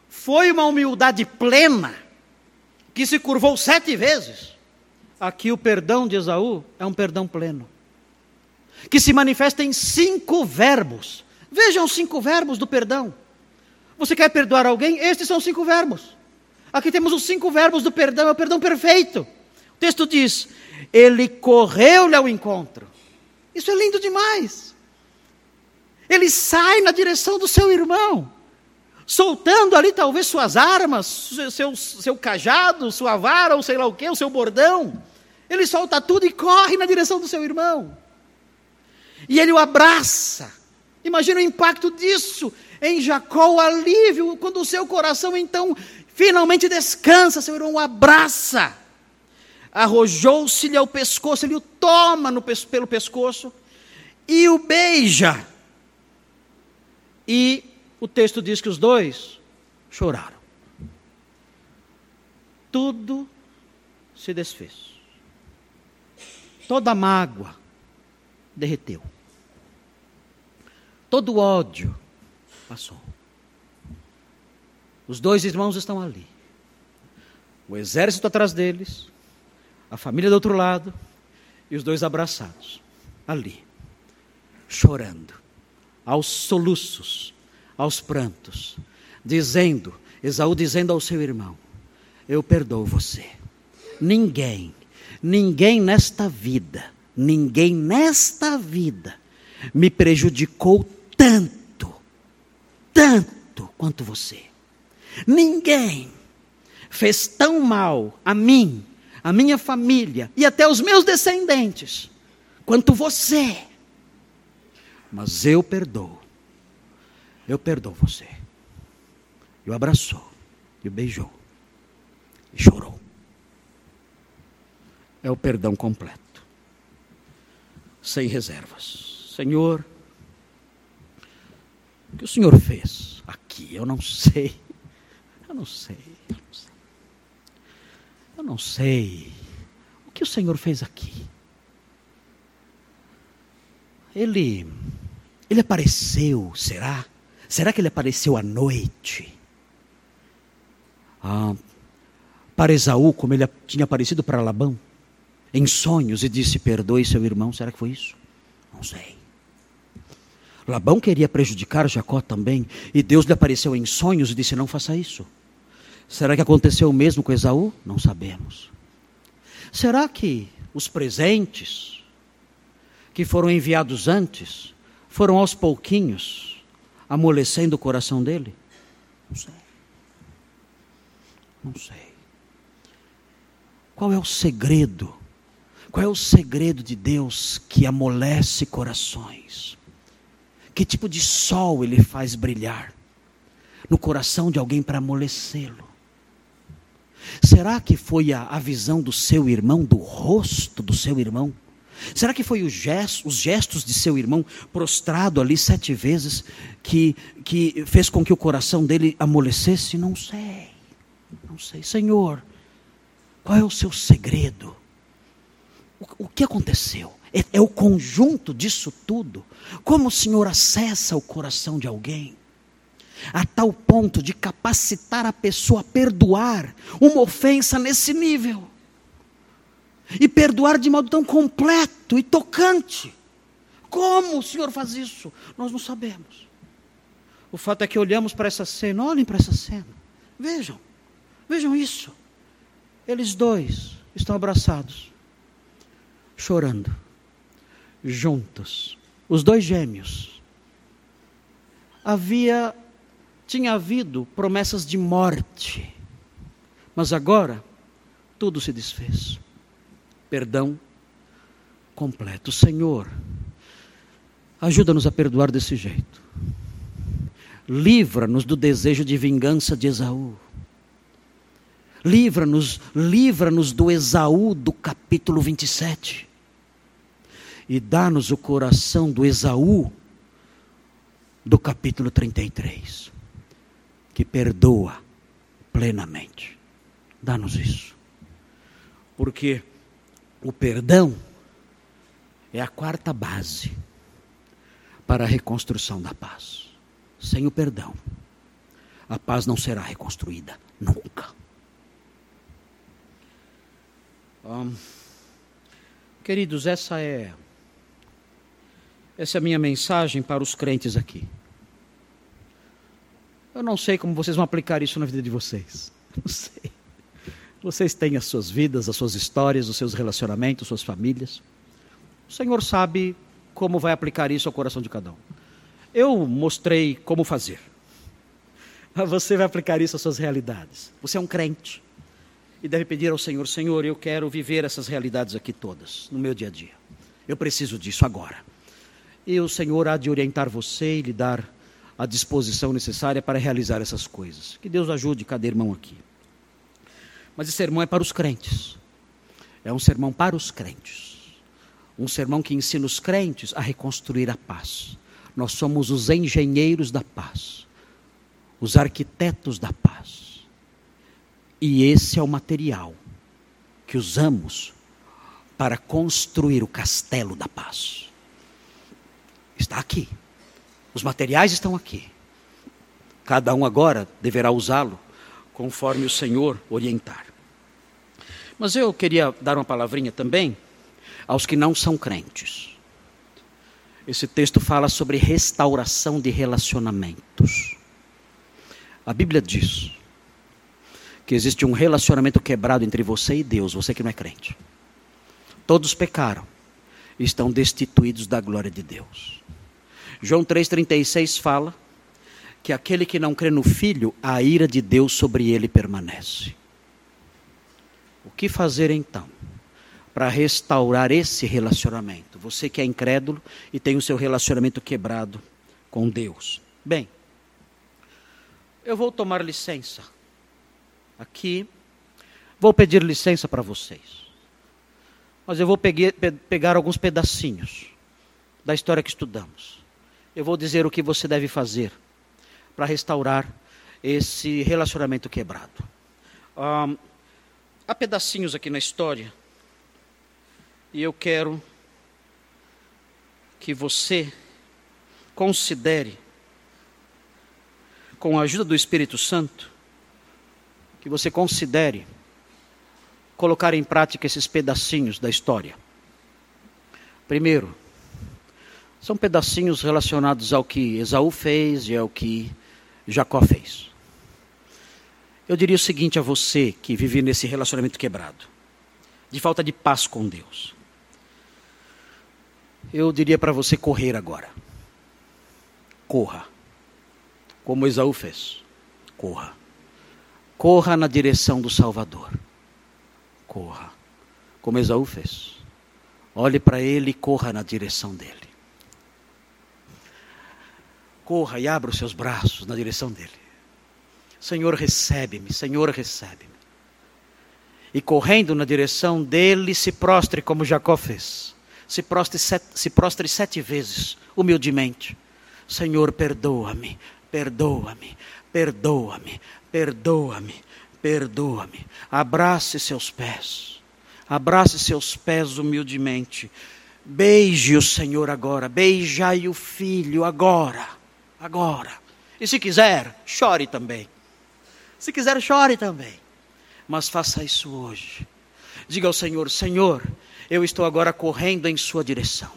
foi uma humildade plena, que se curvou sete vezes, aqui o perdão de Esaú é um perdão pleno, que se manifesta em cinco verbos. Vejam os cinco verbos do perdão. Você quer perdoar alguém? Estes são cinco verbos. Aqui temos os cinco verbos do perdão, é o perdão perfeito. O texto diz: Ele correu-lhe ao encontro. Isso é lindo demais. Ele sai na direção do seu irmão, soltando ali talvez suas armas, seu, seu cajado, sua vara, ou sei lá o que, o seu bordão. Ele solta tudo e corre na direção do seu irmão. E ele o abraça. Imagina o impacto disso em Jacó, o alívio, quando o seu coração então finalmente descansa, seu irmão o abraça arrojou-se-lhe ao pescoço, ele o toma no, pelo pescoço e o beija. E o texto diz que os dois choraram. Tudo se desfez. Toda mágoa derreteu. Todo ódio passou. Os dois irmãos estão ali. O exército atrás deles, a família do outro lado e os dois abraçados, ali, chorando, aos soluços, aos prantos, dizendo, Esaú dizendo ao seu irmão: Eu perdoo você. Ninguém, ninguém nesta vida, ninguém nesta vida me prejudicou tanto, tanto quanto você. Ninguém fez tão mal a mim a minha família e até os meus descendentes, quanto você. Mas eu perdoo. Eu perdoo você. E o abraçou, e o beijou, e chorou. É o perdão completo, sem reservas. Senhor, o que o Senhor fez aqui? Eu não sei. Eu não sei. Eu não sei. Eu não sei. O que o Senhor fez aqui? Ele, ele apareceu, será? Será que ele apareceu à noite? Ah, para Esaú, como ele tinha aparecido para Labão, em sonhos, e disse: Perdoe seu irmão. Será que foi isso? Não sei. Labão queria prejudicar Jacó também, e Deus lhe apareceu em sonhos e disse: Não faça isso. Será que aconteceu o mesmo com Esaú? Não sabemos. Será que os presentes que foram enviados antes foram aos pouquinhos amolecendo o coração dele? Não sei. Não sei. Qual é o segredo? Qual é o segredo de Deus que amolece corações? Que tipo de sol ele faz brilhar no coração de alguém para amolecê-lo? Será que foi a, a visão do seu irmão, do rosto do seu irmão? Será que foi gesto, os gestos de seu irmão prostrado ali sete vezes que, que fez com que o coração dele amolecesse? Não sei, não sei. Senhor, qual é o seu segredo? O, o que aconteceu? É, é o conjunto disso tudo? Como o Senhor acessa o coração de alguém? A tal ponto de capacitar a pessoa a perdoar uma ofensa nesse nível. E perdoar de modo tão completo e tocante. Como o Senhor faz isso? Nós não sabemos. O fato é que olhamos para essa cena, olhem para essa cena. Vejam, vejam isso. Eles dois estão abraçados, chorando, juntos, os dois gêmeos. Havia tinha havido promessas de morte, mas agora tudo se desfez. Perdão completo. Senhor, ajuda-nos a perdoar desse jeito. Livra-nos do desejo de vingança de Esaú. Livra-nos, livra-nos do Esaú do capítulo 27. E dá-nos o coração do Esaú do capítulo 33 perdoa plenamente. Dá-nos isso. Porque o perdão é a quarta base para a reconstrução da paz. Sem o perdão, a paz não será reconstruída nunca. Um, queridos, essa é essa é a minha mensagem para os crentes aqui. Eu não sei como vocês vão aplicar isso na vida de vocês. Não sei. Vocês têm as suas vidas, as suas histórias, os seus relacionamentos, suas famílias. O Senhor sabe como vai aplicar isso ao coração de cada um. Eu mostrei como fazer. Você vai aplicar isso às suas realidades. Você é um crente e deve pedir ao Senhor: Senhor, eu quero viver essas realidades aqui todas no meu dia a dia. Eu preciso disso agora. E o Senhor há de orientar você e lhe dar a disposição necessária para realizar essas coisas. Que Deus ajude cada irmão aqui. Mas esse sermão é para os crentes. É um sermão para os crentes. Um sermão que ensina os crentes a reconstruir a paz. Nós somos os engenheiros da paz, os arquitetos da paz. E esse é o material que usamos para construir o castelo da paz. Está aqui. Os materiais estão aqui. Cada um agora deverá usá-lo conforme o Senhor orientar. Mas eu queria dar uma palavrinha também aos que não são crentes. Esse texto fala sobre restauração de relacionamentos. A Bíblia diz que existe um relacionamento quebrado entre você e Deus, você que não é crente. Todos pecaram e estão destituídos da glória de Deus. João 3,36 fala que aquele que não crê no Filho, a ira de Deus sobre ele permanece. O que fazer então para restaurar esse relacionamento? Você que é incrédulo e tem o seu relacionamento quebrado com Deus. Bem, eu vou tomar licença aqui, vou pedir licença para vocês. Mas eu vou pegar alguns pedacinhos da história que estudamos. Eu vou dizer o que você deve fazer para restaurar esse relacionamento quebrado. Um, há pedacinhos aqui na história e eu quero que você considere, com a ajuda do Espírito Santo, que você considere colocar em prática esses pedacinhos da história. Primeiro, são pedacinhos relacionados ao que Esaú fez e ao que Jacó fez. Eu diria o seguinte a você que vive nesse relacionamento quebrado, de falta de paz com Deus. Eu diria para você correr agora. Corra. Como Esaú fez. Corra. Corra na direção do Salvador. Corra. Como Esaú fez. Olhe para ele e corra na direção dele corra e abra os seus braços na direção dele. Senhor, recebe-me, Senhor, recebe-me. E correndo na direção dele, se prostre como Jacó fez. Se prostre se prostre sete vezes, humildemente. Senhor, perdoa-me, perdoa-me, perdoa-me, perdoa-me, perdoa-me. Abrace seus pés, abrace seus pés humildemente. Beije o Senhor agora, beijai o Filho agora agora. E se quiser, chore também. Se quiser, chore também. Mas faça isso hoje. Diga ao Senhor: Senhor, eu estou agora correndo em Sua direção.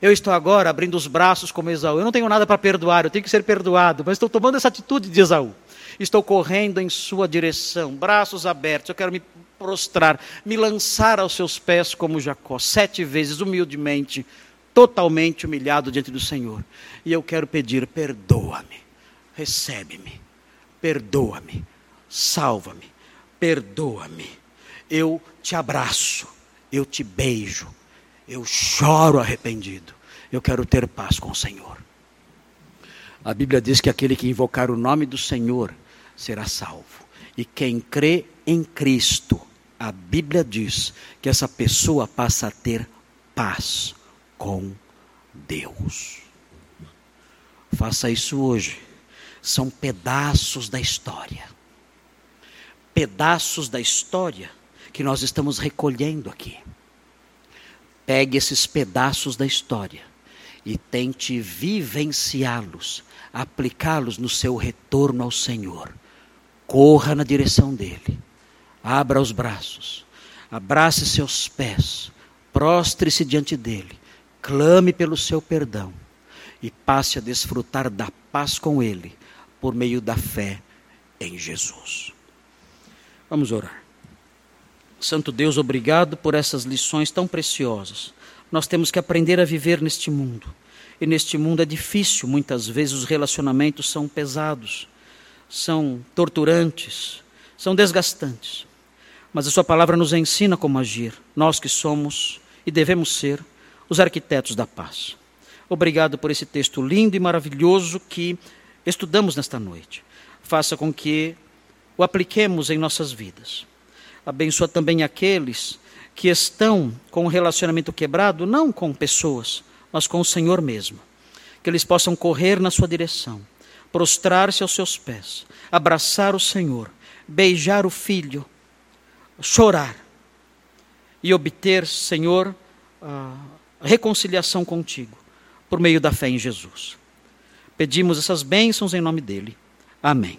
Eu estou agora abrindo os braços como Esaú. Eu não tenho nada para perdoar, eu tenho que ser perdoado, mas estou tomando essa atitude de Esaú. Estou correndo em Sua direção, braços abertos. Eu quero me prostrar, me lançar aos seus pés como Jacó, sete vezes, humildemente, totalmente humilhado diante do Senhor. E eu quero pedir: perdoa-me, recebe-me, perdoa-me, salva-me, perdoa-me. Eu te abraço, eu te beijo, eu choro arrependido. Eu quero ter paz com o Senhor. A Bíblia diz que aquele que invocar o nome do Senhor será salvo. E quem crê em Cristo, a Bíblia diz que essa pessoa passa a ter paz com Deus. Faça isso hoje. São pedaços da história. Pedaços da história que nós estamos recolhendo aqui. Pegue esses pedaços da história e tente vivenciá-los, aplicá-los no seu retorno ao Senhor. Corra na direção dele, abra os braços, abrace seus pés, prostre-se diante dele, clame pelo seu perdão e passe a desfrutar da paz com ele por meio da fé em Jesus. Vamos orar. Santo Deus, obrigado por essas lições tão preciosas. Nós temos que aprender a viver neste mundo. E neste mundo é difícil, muitas vezes os relacionamentos são pesados, são torturantes, são desgastantes. Mas a Sua palavra nos ensina como agir, nós que somos e devemos ser os arquitetos da paz. Obrigado por esse texto lindo e maravilhoso que estudamos nesta noite. Faça com que o apliquemos em nossas vidas. Abençoa também aqueles que estão com o relacionamento quebrado, não com pessoas, mas com o Senhor mesmo. Que eles possam correr na sua direção, prostrar-se aos seus pés, abraçar o Senhor, beijar o filho, chorar e obter, Senhor, a reconciliação contigo por meio da fé em Jesus. Pedimos essas bênçãos em nome dele. Amém.